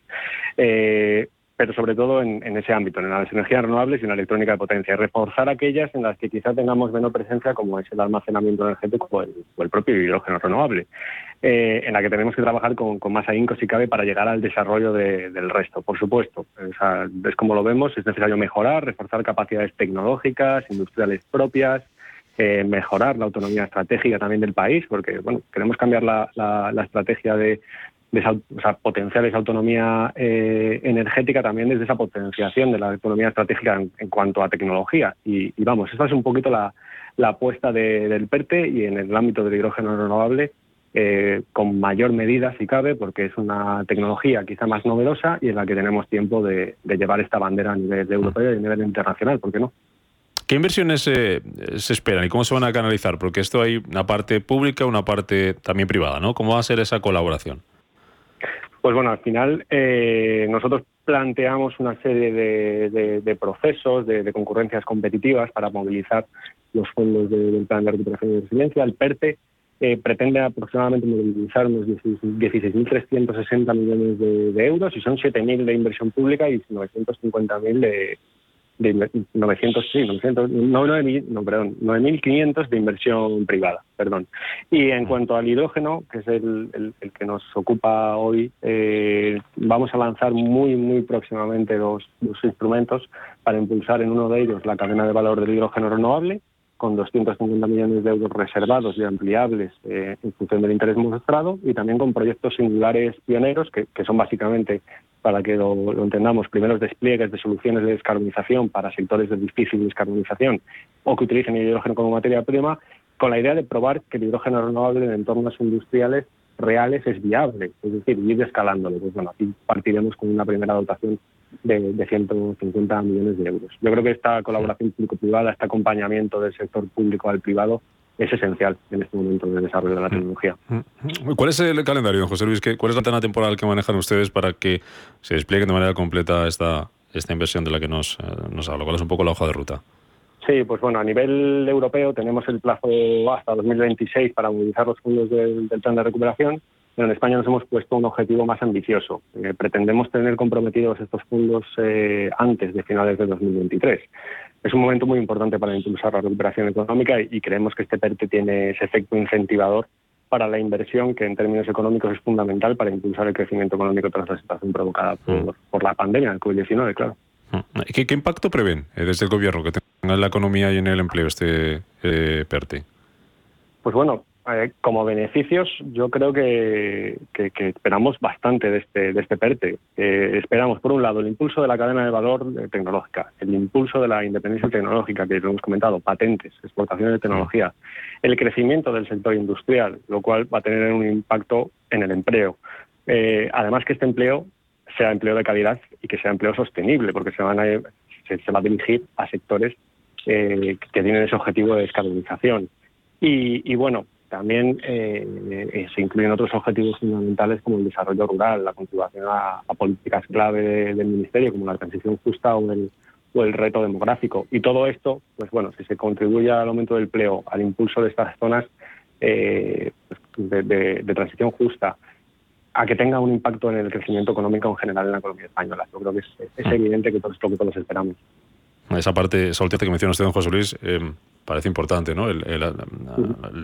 Eh, pero sobre todo en, ese ámbito, en las energías renovables y en la electrónica de potencia. Reforzar aquellas en las que quizás tengamos menos presencia, como es el almacenamiento energético o el, propio hidrógeno renovable, eh, en la que tenemos que trabajar con, más ahínco si cabe para llegar al desarrollo del resto. Por supuesto, es como lo vemos, es necesario mejorar, reforzar capacidades tecnológicas, industriales propias, eh, mejorar la autonomía estratégica también del país, porque bueno, queremos cambiar la estrategia de, de potenciar esa autonomía eh, energética también desde esa potenciación de la autonomía estratégica en, cuanto a tecnología. Y, vamos, esta es un poquito la, apuesta del PERTE y en el ámbito del hidrógeno renovable eh, con mayor medida, si cabe, porque es una tecnología quizá más novedosa y en la que tenemos tiempo de, llevar esta bandera a nivel europeo y a nivel internacional, ¿por qué no? ¿Qué inversiones se esperan y cómo se van a canalizar? Porque esto hay una parte pública, una parte también privada, ¿no? ¿Cómo va a ser esa colaboración? Pues bueno, al final eh, nosotros planteamos una serie de, procesos, de, concurrencias competitivas para movilizar los fondos del Plan de Recuperación y Resiliencia. El PERTE eh, pretende aproximadamente movilizar unos 16.360 millones de, euros y son 7.000 de inversión pública y 950.000 de, de 900, sí, 900, no, 9, no, perdón, 9.500 de inversión privada, perdón. Y en cuanto al hidrógeno, que es el, el, que nos ocupa hoy, eh, vamos a lanzar muy, muy próximamente los, los instrumentos para impulsar en uno de ellos la cadena de valor del hidrógeno renovable, con 250 millones de euros reservados y ampliables eh, en función del interés mostrado y también con proyectos singulares pioneros que, que son básicamente para que lo, entendamos, primeros despliegues de soluciones de descarbonización para sectores de difícil descarbonización o que utilicen el hidrógeno como materia prima, con la idea de probar que el hidrógeno renovable en entornos industriales reales es viable, es decir, ir escalándolo. Pues bueno, aquí partiremos con una primera dotación de, de 150 millones de euros. Yo creo que esta colaboración público-privada, este acompañamiento del sector público al privado, es esencial en este momento de desarrollo de la mm. tecnología. Mm. ¿Cuál es el calendario, José Luis? ¿Cuál es la tanda temporal que manejan ustedes para que se despliegue de manera completa esta, esta inversión de la que nos, eh, nos habla? ¿Cuál es un poco la hoja de ruta? Sí, pues bueno, a nivel europeo tenemos el plazo hasta 2026 para movilizar los fondos del, plan de recuperación, pero en España nos hemos puesto un objetivo más ambicioso. Eh, pretendemos tener comprometidos estos fondos eh, antes de finales de 2023 es un momento muy importante para impulsar la recuperación económica y, creemos que este PERTE tiene ese efecto incentivador para la inversión que en términos económicos es fundamental para impulsar el crecimiento económico tras la situación provocada por, mm. la pandemia del COVID-19, claro. Mm. ¿Qué, impacto prevén eh, desde el gobierno que tenga en la economía y en el empleo este eh, PERTE? Pues bueno, eh, como beneficios, yo creo que, esperamos bastante de este, de este PERTE. esperamos, por un lado, el impulso de la cadena de valor tecnológica, el impulso de la independencia tecnológica, que lo hemos comentado, patentes, exportaciones de tecnología, el crecimiento del sector industrial, lo cual va a tener un impacto en el empleo. Eh, además, que este empleo sea empleo de calidad y que sea empleo sostenible, porque se, van a, se, va a dirigir a sectores eh, que tienen ese objetivo de descarbonización. Y, bueno, también eh, eh, se incluyen otros objetivos fundamentales como el desarrollo rural, la contribución a, políticas clave del Ministerio, como la transición justa o el, o el reto demográfico. Y todo esto, pues bueno, si se contribuye al aumento del empleo, al impulso de estas zonas pues, de, transición justa, a que tenga un impacto en el crecimiento económico en general en la economía española. Yo creo que es, mm. evidente que todo esto que todos esperamos. Esa parte, esa última que menciona usted, don José Luis, eh, parece importante, ¿no? El,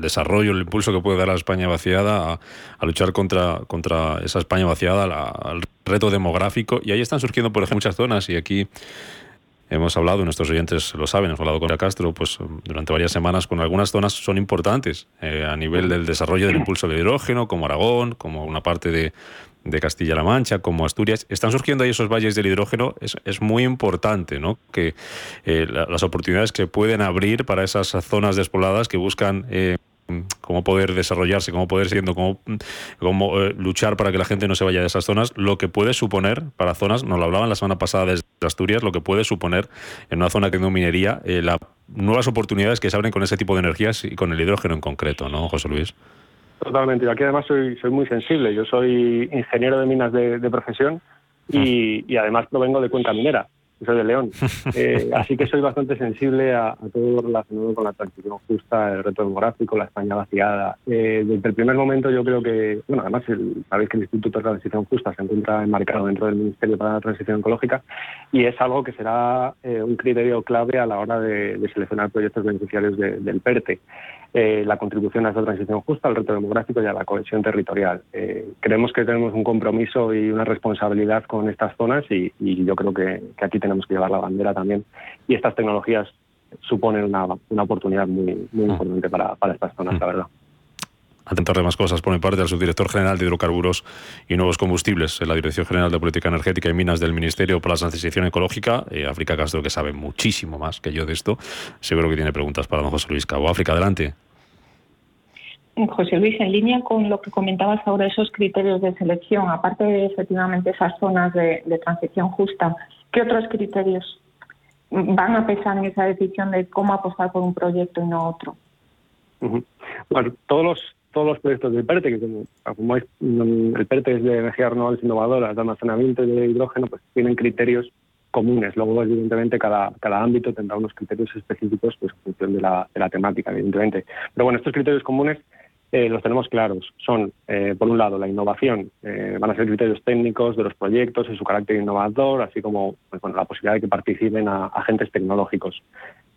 desarrollo, el impulso que puede dar a la España vaciada a, luchar contra, contra esa España vaciada, al reto demográfico. Y ahí están surgiendo, por ejemplo, muchas zonas, y aquí hemos hablado, nuestros oyentes lo saben, hemos hablado con Castro pues, durante varias semanas con algunas zonas son importantes eh, a nivel del desarrollo del impulso del hidrógeno, como Aragón, como una parte de, de Castilla-La Mancha, como Asturias, están surgiendo ahí esos valles del hidrógeno, es, es muy importante, ¿no? Que eh, las oportunidades que pueden abrir para esas zonas despobladas que buscan eh, cómo poder desarrollarse, cómo poder siendo, cómo, cómo eh, luchar para que la gente no se vaya de esas zonas, lo que puede suponer para zonas, nos lo hablaban la semana pasada desde Asturias, lo que puede suponer en una zona que no minería, las nuevas oportunidades que se abren con ese tipo de energías y con el hidrógeno en concreto, ¿no, José Luis? Totalmente. Y aquí además soy, soy muy sensible. Yo soy ingeniero de minas de, profesión y, y, además provengo de Cuenca Minera soy de León. Eh, así que soy bastante sensible a, todo lo relacionado con la transición justa, el reto demográfico, la España vaciada. Eh, desde el primer momento yo creo que, bueno, además sabéis que el Instituto de Transición Justa se encuentra enmarcado dentro del Ministerio para la Transición Ecológica y es algo que será eh, un criterio clave a la hora de, seleccionar proyectos beneficiarios del PERTE. La contribución a esa transición justa, al reto demográfico y a la cohesión territorial. creemos que tenemos un compromiso y una responsabilidad con estas zonas y, yo creo que, que aquí tenemos que llevar la bandera también. Y estas tecnologías suponen una, una oportunidad muy, muy mm. importante para, para estas zonas, la verdad atentarle más cosas por mi parte al subdirector general de Hidrocarburos y Nuevos Combustibles en la Dirección General de Política Energética y Minas del Ministerio para la Transición Ecológica, eh, África Castro, que sabe muchísimo más que yo de esto. Seguro que tiene preguntas para don José Luis Cabo. África, adelante. José Luis, en línea con lo que comentabas ahora, esos criterios de selección, aparte de efectivamente esas zonas de transición justa, ¿Qué otros criterios van a pesar en esa decisión de cómo apostar por un proyecto y no otro? Bueno, todos los todos los proyectos del PERTE, que como, es, mm, el PERTE es de energías renovables innovadoras, de almacenamiento de hidrógeno, pues tienen criterios comunes. Luego, evidentemente, cada, cada ámbito tendrá unos criterios específicos pues, en función de la, de la temática, evidentemente. Pero bueno, estos criterios comunes eh, los tenemos claros. Son, eh, por un lado, la innovación. Eh, van a ser criterios técnicos de los proyectos y su carácter innovador, así como pues, bueno, la posibilidad de que participen agentes tecnológicos.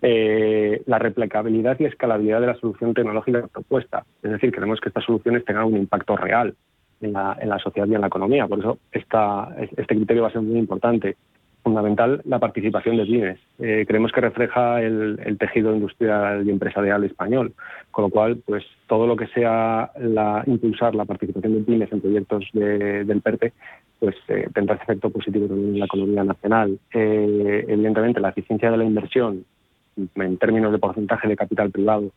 La replicabilidad y escalabilidad de la solución tecnológica propuesta. Es decir, queremos que estas soluciones tengan un impacto real en la, en sociedad y en la economía. Por eso esta, este criterio va a ser muy importante fundamental la participación de pymes. Eh, creemos que refleja el, tejido industrial y empresarial español, con lo cual, pues todo lo que sea la, impulsar la participación de pymes en proyectos del PERTE, pues eh, tendrá ese efecto positivo también en la economía nacional. Eh, evidentemente, la eficiencia de la inversión en términos de porcentaje de capital privado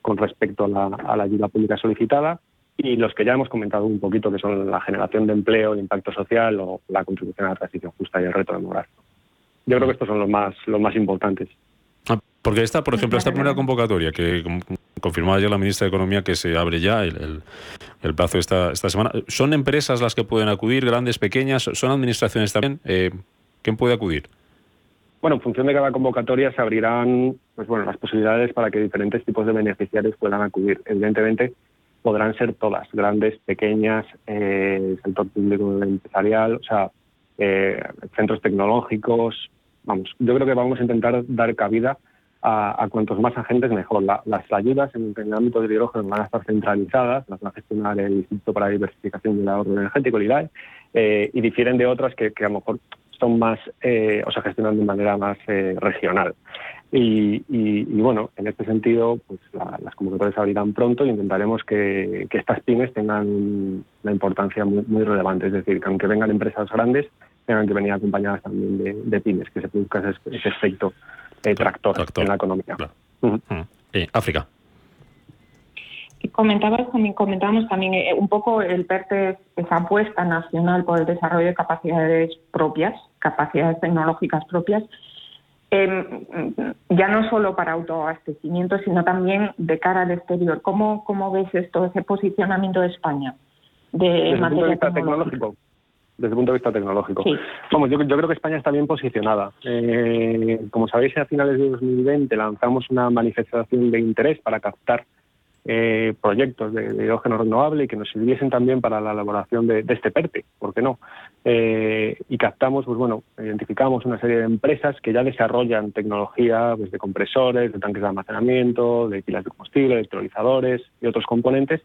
con respecto a la, a la ayuda pública solicitada y los que ya hemos comentado un poquito, que son la generación de empleo, el impacto social o la contribución a la transición justa y el reto demográfico. Yo creo que estos son los más, los más importantes. Ah, porque esta, por ejemplo, esta primera convocatoria que confirmaba ya la ministra de Economía que se abre ya el, el, plazo esta, esta semana, ¿son empresas las que pueden acudir, grandes, pequeñas? ¿Son administraciones también? Eh, ¿Quién puede acudir? Bueno, en función de cada convocatoria se abrirán pues bueno, las posibilidades para que diferentes tipos de beneficiarios puedan acudir. Evidentemente, podrán ser todas, grandes, pequeñas, eh, sector público empresarial, o sea, eh, centros tecnológicos. Vamos, yo creo que vamos a intentar dar cabida a, cuantos más agentes mejor. las ayudas en, el ámbito del hidrógeno van a estar centralizadas, las va a gestionar el Instituto para la Diversificación del Ahorro Energético, el IDAE, eh, y difieren de otras que, a lo mejor son más o se gestionan de manera más regional. Y, bueno, en este sentido, pues las convocatorias abrirán pronto y intentaremos que, estas pymes tengan una importancia muy, relevante. Es decir, que aunque vengan empresas grandes, tengan que venir acompañadas también de, pymes, que se produzca ese, efecto tractor, en la economía. África comentabas también, comentábamos también eh, un poco el PERTE, esa apuesta nacional por el desarrollo de capacidades propias, capacidades tecnológicas propias, em, ya no solo para autoabastecimiento, sino también de cara al exterior. ¿Cómo, cómo ves esto, ese posicionamiento de España de Desde el punto de vista tecnológico? Desde el punto de vista tecnológico. Vamos, yo, creo que España está bien posicionada. Eh, como sabéis, a finales de 2020 lanzamos una manifestación de interés para captar eh, proyectos de, hidrógeno renovable y que nos sirviesen también para la elaboración de, este PERTE, ¿por qué no? Eh, y captamos, pues bueno, identificamos una serie de empresas que ya desarrollan tecnología pues, de compresores, de tanques de almacenamiento, de pilas de combustible, electrolizadores y otros componentes.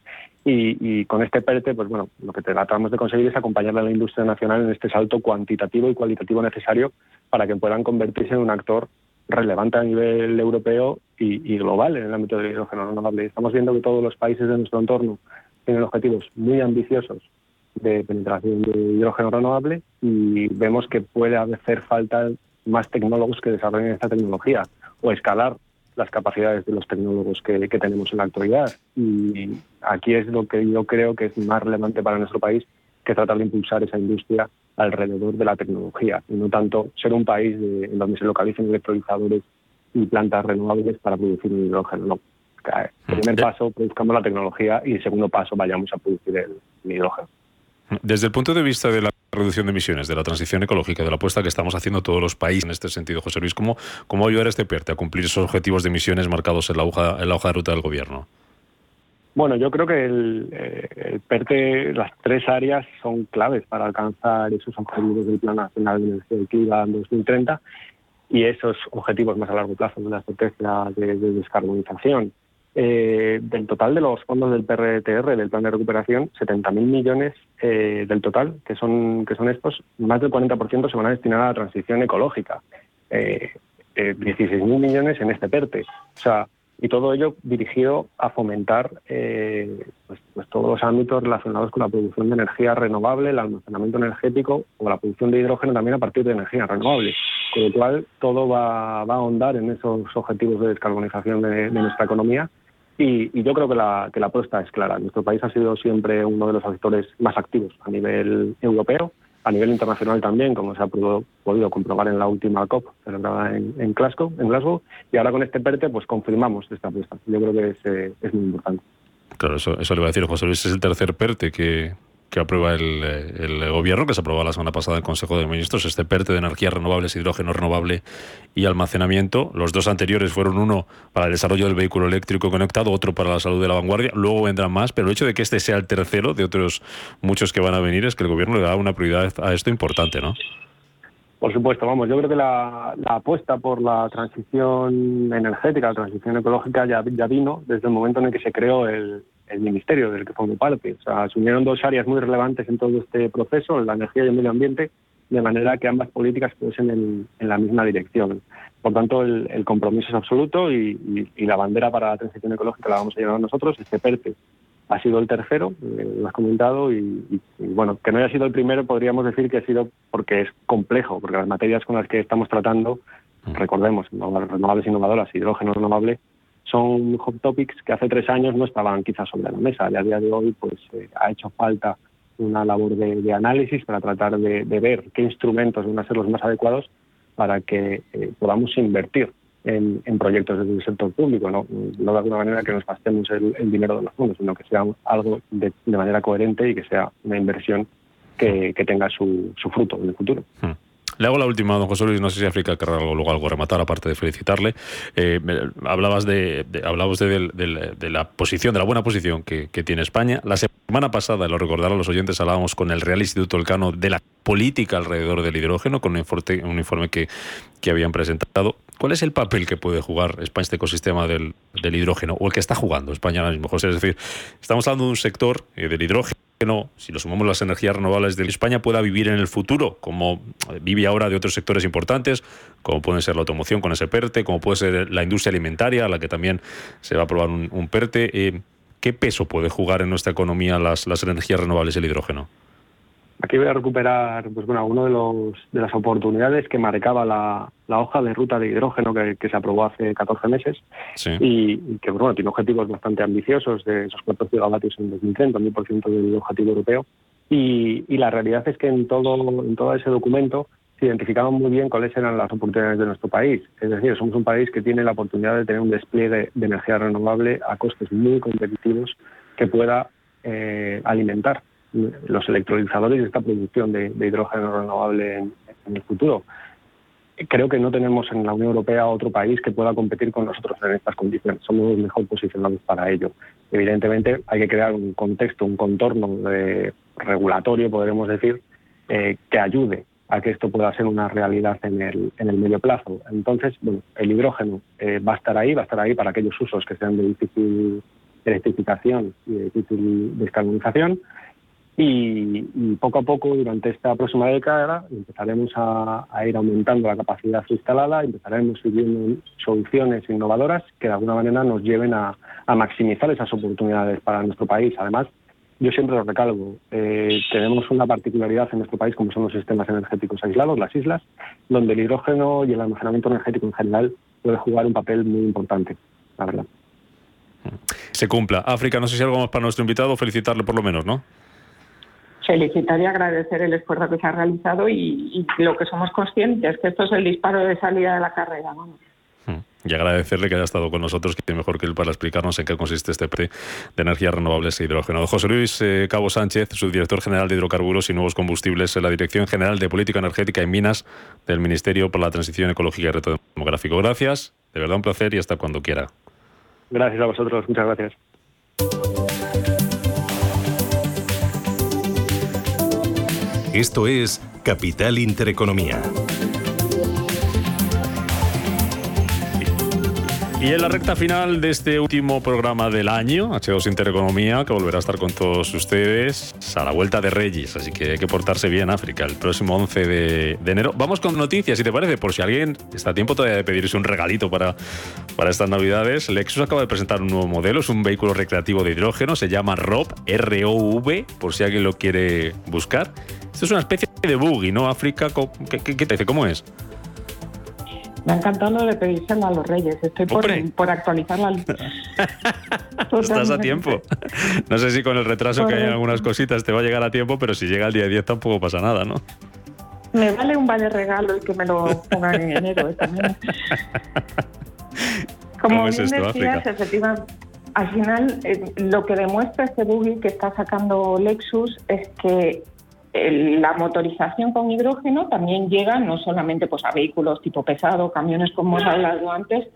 Y, con este PERTE, pues bueno, lo que tratamos de conseguir es acompañar a la industria nacional en este salto cuantitativo y cualitativo necesario para que puedan convertirse en un actor relevante a nivel europeo y, global en el ámbito del hidrógeno renovable. Estamos viendo que todos los países de nuestro entorno tienen objetivos muy ambiciosos de penetración de hidrógeno renovable y vemos que puede hacer falta más tecnólogos que desarrollen esta tecnología o escalar las capacidades de los tecnólogos que, que, tenemos en la actualidad. Y aquí es lo que yo creo que es más relevante para nuestro país que tratar de impulsar esa industria alrededor de la tecnología y no tanto ser un país en donde se localicen electrolizadores y plantas renovables para producir hidrógeno. No. El primer paso, produzcamos la tecnología y el segundo paso, vayamos a producir el, hidrógeno. Desde el punto de vista de la reducción de emisiones, de la transición ecológica, de la apuesta que estamos haciendo todos los países en este sentido, José Luis, ¿cómo, cómo ayudar a este PERTE a cumplir esos objetivos de emisiones marcados en la hoja, en la hoja de ruta del Gobierno? Bueno, yo creo que el, eh, PERTE, las tres áreas son claves para alcanzar esos objetivos del Plan Nacional de Energía Liquida en 2030 y esos objetivos más a largo plazo de la estrategia de, descarbonización. Eh, del total de los fondos del PRTR, del Plan de Recuperación, 70.000 millones eh, del total, que son, que son estos, más del 40% se van a destinar a la transición ecológica. Eh, 16.000 millones en este PERTE. O sea, y todo ello dirigido a fomentar eh, pues, pues, todos los ámbitos relacionados con la producción de energía renovable, el almacenamiento energético o la producción de hidrógeno también a partir de energía renovable. Con lo cual, todo va, a ahondar en esos objetivos de descarbonización de, nuestra economía. Y, yo creo que la, que la apuesta es clara. Nuestro país ha sido siempre uno de los actores más activos a nivel europeo a nivel internacional también, como se ha podido, comprobar en la última COP celebrada en, en, Glasgow, en Glasgow, y ahora con este PERTE pues confirmamos esta apuesta. Yo creo que es, eh, es muy importante. Claro, eso, eso le voy a decir, José Luis, es el tercer PERTE que, que aprueba el, el, gobierno, que se aprobó la semana pasada en el Consejo de Ministros, este PERTE de energías renovables, hidrógeno renovable y almacenamiento. Los dos anteriores fueron uno para el desarrollo del vehículo eléctrico conectado, otro para la salud de la vanguardia. Luego vendrán más, pero el hecho de que este sea el tercero de otros muchos que van a venir es que el gobierno le da una prioridad a esto importante, ¿no? Por supuesto, vamos, yo creo que la, apuesta por la transición energética, la transición ecológica ya, ya vino desde el momento en el que se creó el, el ministerio del que formo parte. O sea, asumieron dos áreas muy relevantes en todo este proceso, la energía y el medio ambiente, de manera que ambas políticas fuesen en, en la misma dirección. Por tanto, el, compromiso es absoluto y, la bandera para la transición ecológica la vamos a llevar nosotros. Este PERTE ha sido el tercero, eh, lo has comentado, y, bueno, que no haya sido el primero podríamos decir que ha sido porque es complejo, porque las materias con las que estamos tratando, mm. recordemos, renovables innovadoras, hidrógeno renovable, son hot topics que hace tres años no estaban quizás sobre la mesa y a día de hoy pues eh, ha hecho falta una labor de, análisis para tratar de, ver qué instrumentos van a ser los más adecuados para que eh, podamos invertir en, proyectos del sector público, ¿no? no de alguna manera que nos gastemos el, dinero de los fondos, sino que sea algo de, manera coherente y que sea una inversión que, tenga su, fruto en el futuro. Hmm. Le hago la última, don José Luis, no sé si África querrá algo, luego algo rematar, aparte de felicitarle. Eh, hablabas de, de, la posición, de la buena posición que, tiene España. La semana pasada, lo recordarán los oyentes, hablábamos con el Real Instituto Elcano de la política alrededor del hidrógeno, con un informe, un informe que, que habían presentado. ¿Cuál es el papel que puede jugar España este ecosistema del, hidrógeno o el que está jugando España ahora mismo, José? Es decir, estamos hablando de un sector eh, del hidrógeno, si lo sumamos las energías renovables de España pueda vivir en el futuro, como vive ahora de otros sectores importantes, como puede ser la automoción con ese PERTE, como puede ser la industria alimentaria, a la que también se va a aprobar un, PERTE. Eh, ¿Qué peso puede jugar en nuestra economía las, las energías renovables y el hidrógeno? Aquí voy a recuperar pues bueno, los, de las oportunidades que marcaba la, la hoja de ruta de hidrógeno que, que se aprobó hace 14 meses y, que bueno, tiene objetivos bastante ambiciosos de esos 4 gigavatios en 2030, 1000% del objetivo europeo. Y, y, la realidad es que en todo, en todo ese documento se identificaban muy bien cuáles eran las oportunidades de nuestro país. Es decir, somos un país que tiene la oportunidad de tener un despliegue de energía renovable a costes muy competitivos que pueda eh, alimentar los electrolizadores y esta producción de, hidrógeno renovable en, el futuro. Creo que no tenemos en la Unión Europea otro país que pueda competir con nosotros en estas condiciones. Somos los mejor posicionados para ello. Evidentemente hay que crear un contexto, un contorno de regulatorio, podremos decir, eh, que ayude a que esto pueda ser una realidad en el, en el medio plazo. Entonces, bueno, el hidrógeno eh, va a estar ahí, va a estar ahí para aquellos usos que sean de difícil electrificación y de difícil descarbonización y, poco a poco, durante esta próxima década, empezaremos a, ir aumentando la capacidad instalada, empezaremos siguiendo soluciones innovadoras que de alguna manera nos lleven a, maximizar esas oportunidades para nuestro país. Además, yo siempre lo recalco, eh, tenemos una particularidad en nuestro país como son los sistemas energéticos aislados, las islas, donde el hidrógeno y el almacenamiento energético en general puede jugar un papel muy importante, la verdad. Se cumpla. África, no sé si algo más para nuestro invitado, felicitarle por lo menos, ¿no? Felicitar y agradecer el esfuerzo que se ha realizado y, lo que somos conscientes, que esto es el disparo de salida de la carrera. Hmm. Y agradecerle que haya estado con nosotros, que mejor que él para explicarnos en qué consiste este PRE de energías renovables e hidrógeno. José Luis eh, Cabo Sánchez, subdirector general de Hidrocarburos y Nuevos Combustibles en la Dirección General de Política Energética y Minas del Ministerio para la Transición Ecológica y Reto Demográfico. Gracias, de verdad un placer y hasta cuando quiera. Gracias a vosotros, muchas gracias. Esto es Capital Intereconomía. Y en la recta final de este último programa del año, H2 Intereconomía, que volverá a estar con todos ustedes a la vuelta de Reyes, así que hay que portarse bien África el próximo 11 de, enero. Vamos con noticias, si te parece, por si alguien está a tiempo todavía de pedirse un regalito para, para estas navidades. Lexus acaba de presentar un nuevo modelo, es un vehículo recreativo de hidrógeno, se llama ROV, R-O-V, por si alguien lo quiere buscar. Esto es una especie de buggy, ¿no? África, ¿qué, qué te dice? ¿Cómo es? Me ha encantado de pedírselo a los reyes. Estoy por, actualizar la lista. Estás a tiempo. No sé si con el retraso que hay en algunas cositas te va a llegar a tiempo, pero si llega el día 10 tampoco pasa nada, ¿no? Me vale un vale regalo el que me lo pongan en enero también. Como bien decías, efectivamente, al final eh, lo que demuestra este buggy que está sacando Lexus es que la motorización con hidrógeno también llega no solamente pues, a vehículos tipo pesado, camiones como hemos hablado antes,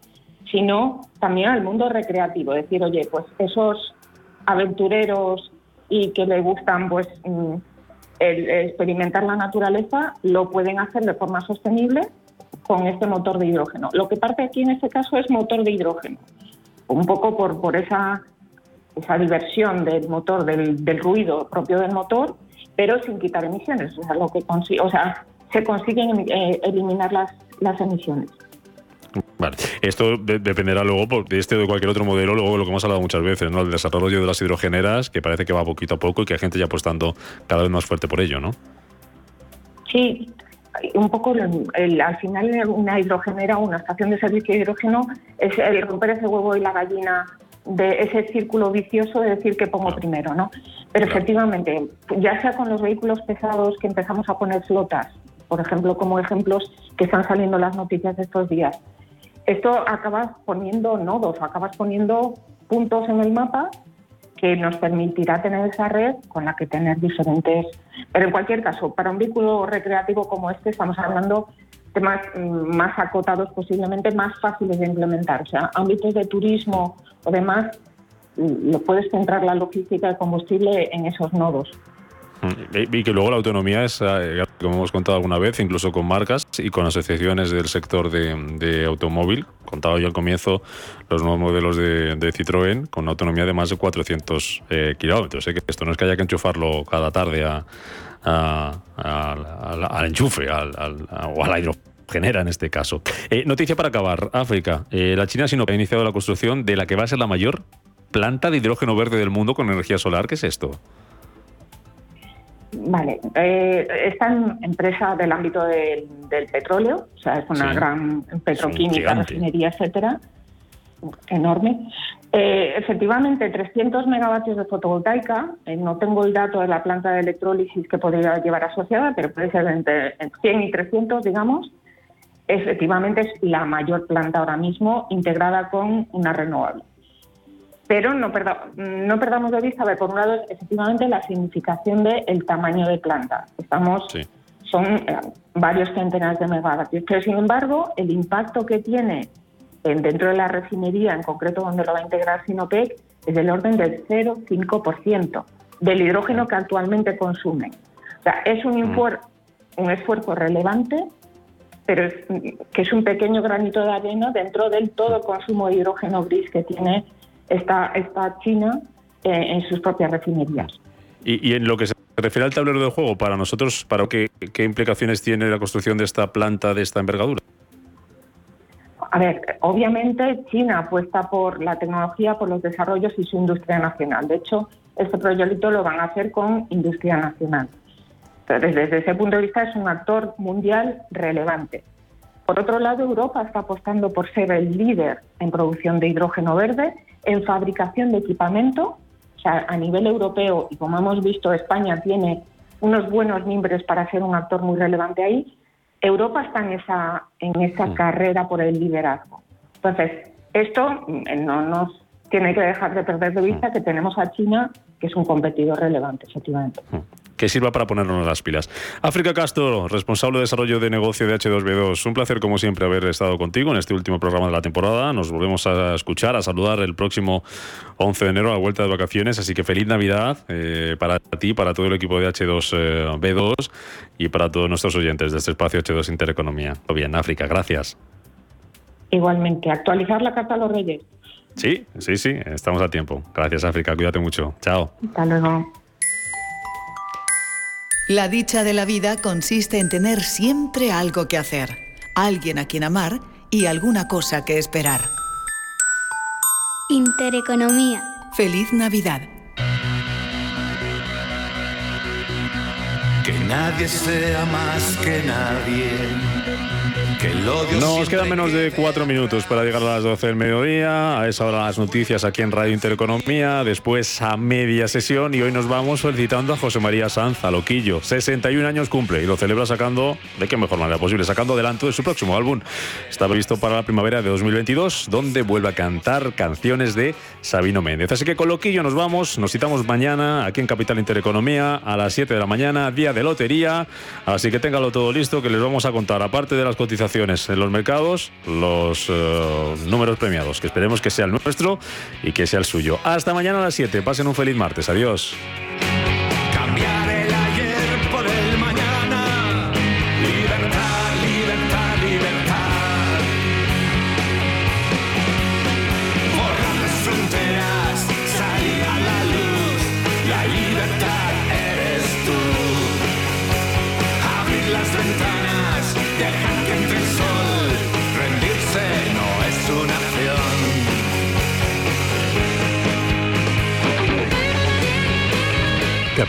sino también al mundo recreativo. Es decir, oye, pues esos aventureros y que les gustan pues mm, experimentar la naturaleza lo pueden hacer de forma sostenible con este motor de hidrógeno. Lo que parte aquí en este caso es motor de hidrógeno, un poco por, por esa, esa diversión del motor, del, del ruido propio del motor pero sin quitar emisiones. O sea, lo que o sea se consiguen eh, eliminar las, las emisiones. Vale. Esto dependerá luego de este o de cualquier otro modelo, luego lo que hemos hablado muchas veces, ¿no? El desarrollo de las hidrogeneras, que parece que va poquito a poco y que hay gente ya apostando cada vez más fuerte por ello, ¿no? Sí, un poco al final una hidrogenera, una estación de servicio de hidrógeno, es el romper ese huevo y la gallina de ese círculo vicioso de decir que pongo primero, ¿no? Pero efectivamente, ya sea con los vehículos pesados que empezamos a poner flotas, por ejemplo, como ejemplos que están saliendo las noticias estos días, esto acabas poniendo nodos, acabas poniendo puntos en el mapa que nos permitirá tener esa red con la que tener diferentes. Pero en cualquier caso, para un vehículo recreativo como este, estamos hablando temas mm, más acotados, posiblemente más fáciles de implementar. O sea, ámbitos de turismo o demás, mm, lo puedes centrar la logística de combustible en esos nodos. Mm, y que luego la autonomía es eh, como hemos contado alguna vez, incluso con marcas y con asociaciones del sector de, automóvil. Contaba yo al comienzo los nuevos modelos de, Citroën con una autonomía de más de 400 eh, kilómetros. Sé que esto no es que haya que enchufarlo cada tarde al enchufe al, o al hidrogenera en este caso. Eh, noticia para acabar. África. Eh, la China ha iniciado la construcción de la que va a ser la mayor planta de hidrógeno verde del mundo con energía solar. ¿Qué es esto? Vale, eh, esta empresa del ámbito del, petróleo, o sea, es una gran petroquímica, refinería, etcétera, enorme. Eh, efectivamente, 300 megavatios de fotovoltaica, eh, no tengo el dato de la planta de electrólisis que podría llevar asociada, pero puede ser entre 100 y 300, digamos. Efectivamente, es la mayor planta ahora mismo integrada con una renovable. Pero no, no perdamos de vista, ver, por un lado, efectivamente, la significación del tamaño de planta. Estamos, son eh, varios centenares de megavatios. Pero, sin embargo, el impacto que tiene dentro de la refinería, en concreto donde lo va a integrar Sinopec, es del orden del 0,5% del hidrógeno que actualmente consumen. O sea, es un, mm. un esfuerzo relevante, pero que es un pequeño granito de arena dentro del todo el consumo de hidrógeno gris que tiene esta, esta China eh, en sus propias refinerías. Y, en lo que se refiere al tablero de juego, para nosotros, ¿para qué, qué implicaciones tiene la construcción de esta planta de esta envergadura? A ver, obviamente China apuesta por la tecnología, por los desarrollos y su industria nacional. De hecho, este proyecto lo van a hacer con industria nacional. desde ese punto de vista es un actor mundial relevante. Por otro lado, Europa está apostando por ser el líder en producción de hidrógeno verde, en fabricación de equipamiento, o sea, a nivel europeo, y como hemos visto, España tiene unos buenos mimbres para ser un actor muy relevante ahí, Europa está en esa, en esa mm. carrera por el liderazgo. Entonces, esto eh, no nos tiene que dejar de perder de vista mm. que tenemos a China, que es un competidor relevante, efectivamente. Mm que sirva para ponernos las pilas. África Castro, responsable de desarrollo de negocio de H2B2. Un placer, como siempre, haber estado contigo en este último programa de la temporada. Nos volvemos a escuchar, a saludar el próximo 11 de enero a la vuelta de vacaciones. Así que feliz Navidad eh, para ti, para todo el equipo de H2B2 eh, y para todos nuestros oyentes de este espacio H2 Intereconomía. Bien, África, gracias. Igualmente, actualizar la carta a los reyes. Sí, sí, sí, estamos a tiempo. Gracias, África. Cuídate mucho. Chao. Hasta luego. La dicha de la vida consiste en tener siempre algo que hacer, alguien a quien amar y alguna cosa que esperar. Intereconomía. Feliz Navidad. Que nadie sea más que nadie nos quedan menos de cuatro minutos para llegar a las 12 del mediodía. A esa hora las noticias aquí en Radio Intereconomía. Después a media sesión. Y hoy nos vamos felicitando a José María Sanz, a Loquillo. 61 años cumple y lo celebra sacando, de qué mejor manera posible, sacando adelante de su próximo álbum. Está previsto para la primavera de 2022, donde vuelve a cantar canciones de Sabino Méndez. Así que con Loquillo nos vamos. Nos citamos mañana aquí en Capital Intereconomía a las 7 de la mañana, día de lotería. Así que téngalo todo listo que les vamos a contar, aparte de las cotizaciones en los mercados, los eh, números premiados, que esperemos que sea el nuestro y que sea el suyo. Hasta mañana a las 7. Pasen un feliz martes. Adiós.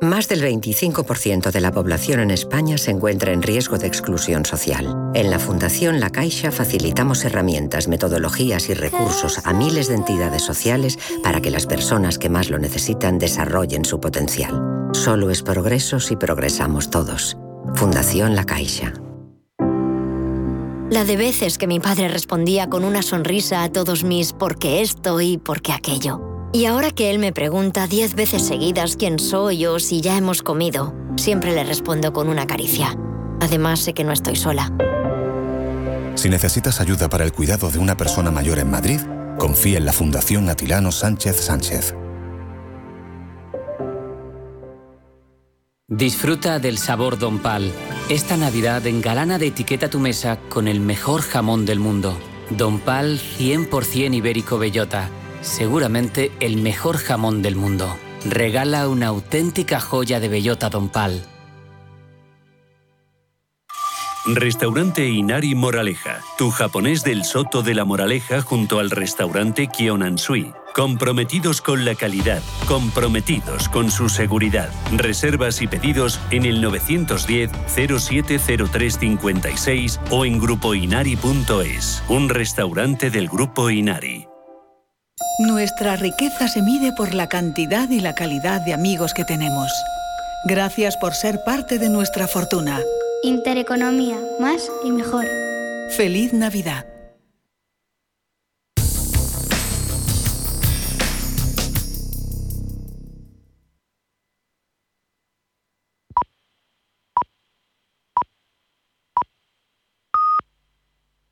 Más del 25% de la población en España se encuentra en riesgo de exclusión social. En la Fundación La Caixa facilitamos herramientas, metodologías y recursos a miles de entidades sociales para que las personas que más lo necesitan desarrollen su potencial. Solo es progreso si progresamos todos. Fundación La Caixa. La de veces que mi padre respondía con una sonrisa a todos mis porque esto y porque aquello. Y ahora que él me pregunta diez veces seguidas quién soy o si ya hemos comido, siempre le respondo con una caricia. Además sé que no estoy sola. Si necesitas ayuda para el cuidado de una persona mayor en Madrid, confía en la Fundación Atilano Sánchez Sánchez. Disfruta del sabor Don Pal. Esta Navidad engalana de etiqueta tu mesa con el mejor jamón del mundo. Don Pal 100% ibérico bellota. Seguramente el mejor jamón del mundo. Regala una auténtica joya de bellota Don Pal. Restaurante Inari Moraleja, tu japonés del Soto de la Moraleja junto al restaurante Kionansui. Comprometidos con la calidad, comprometidos con su seguridad. Reservas y pedidos en el 910-070356 o en grupoinari.es, un restaurante del Grupo Inari. Nuestra riqueza se mide por la cantidad y la calidad de amigos que tenemos. Gracias por ser parte de nuestra fortuna. Intereconomía, más y mejor. Feliz Navidad.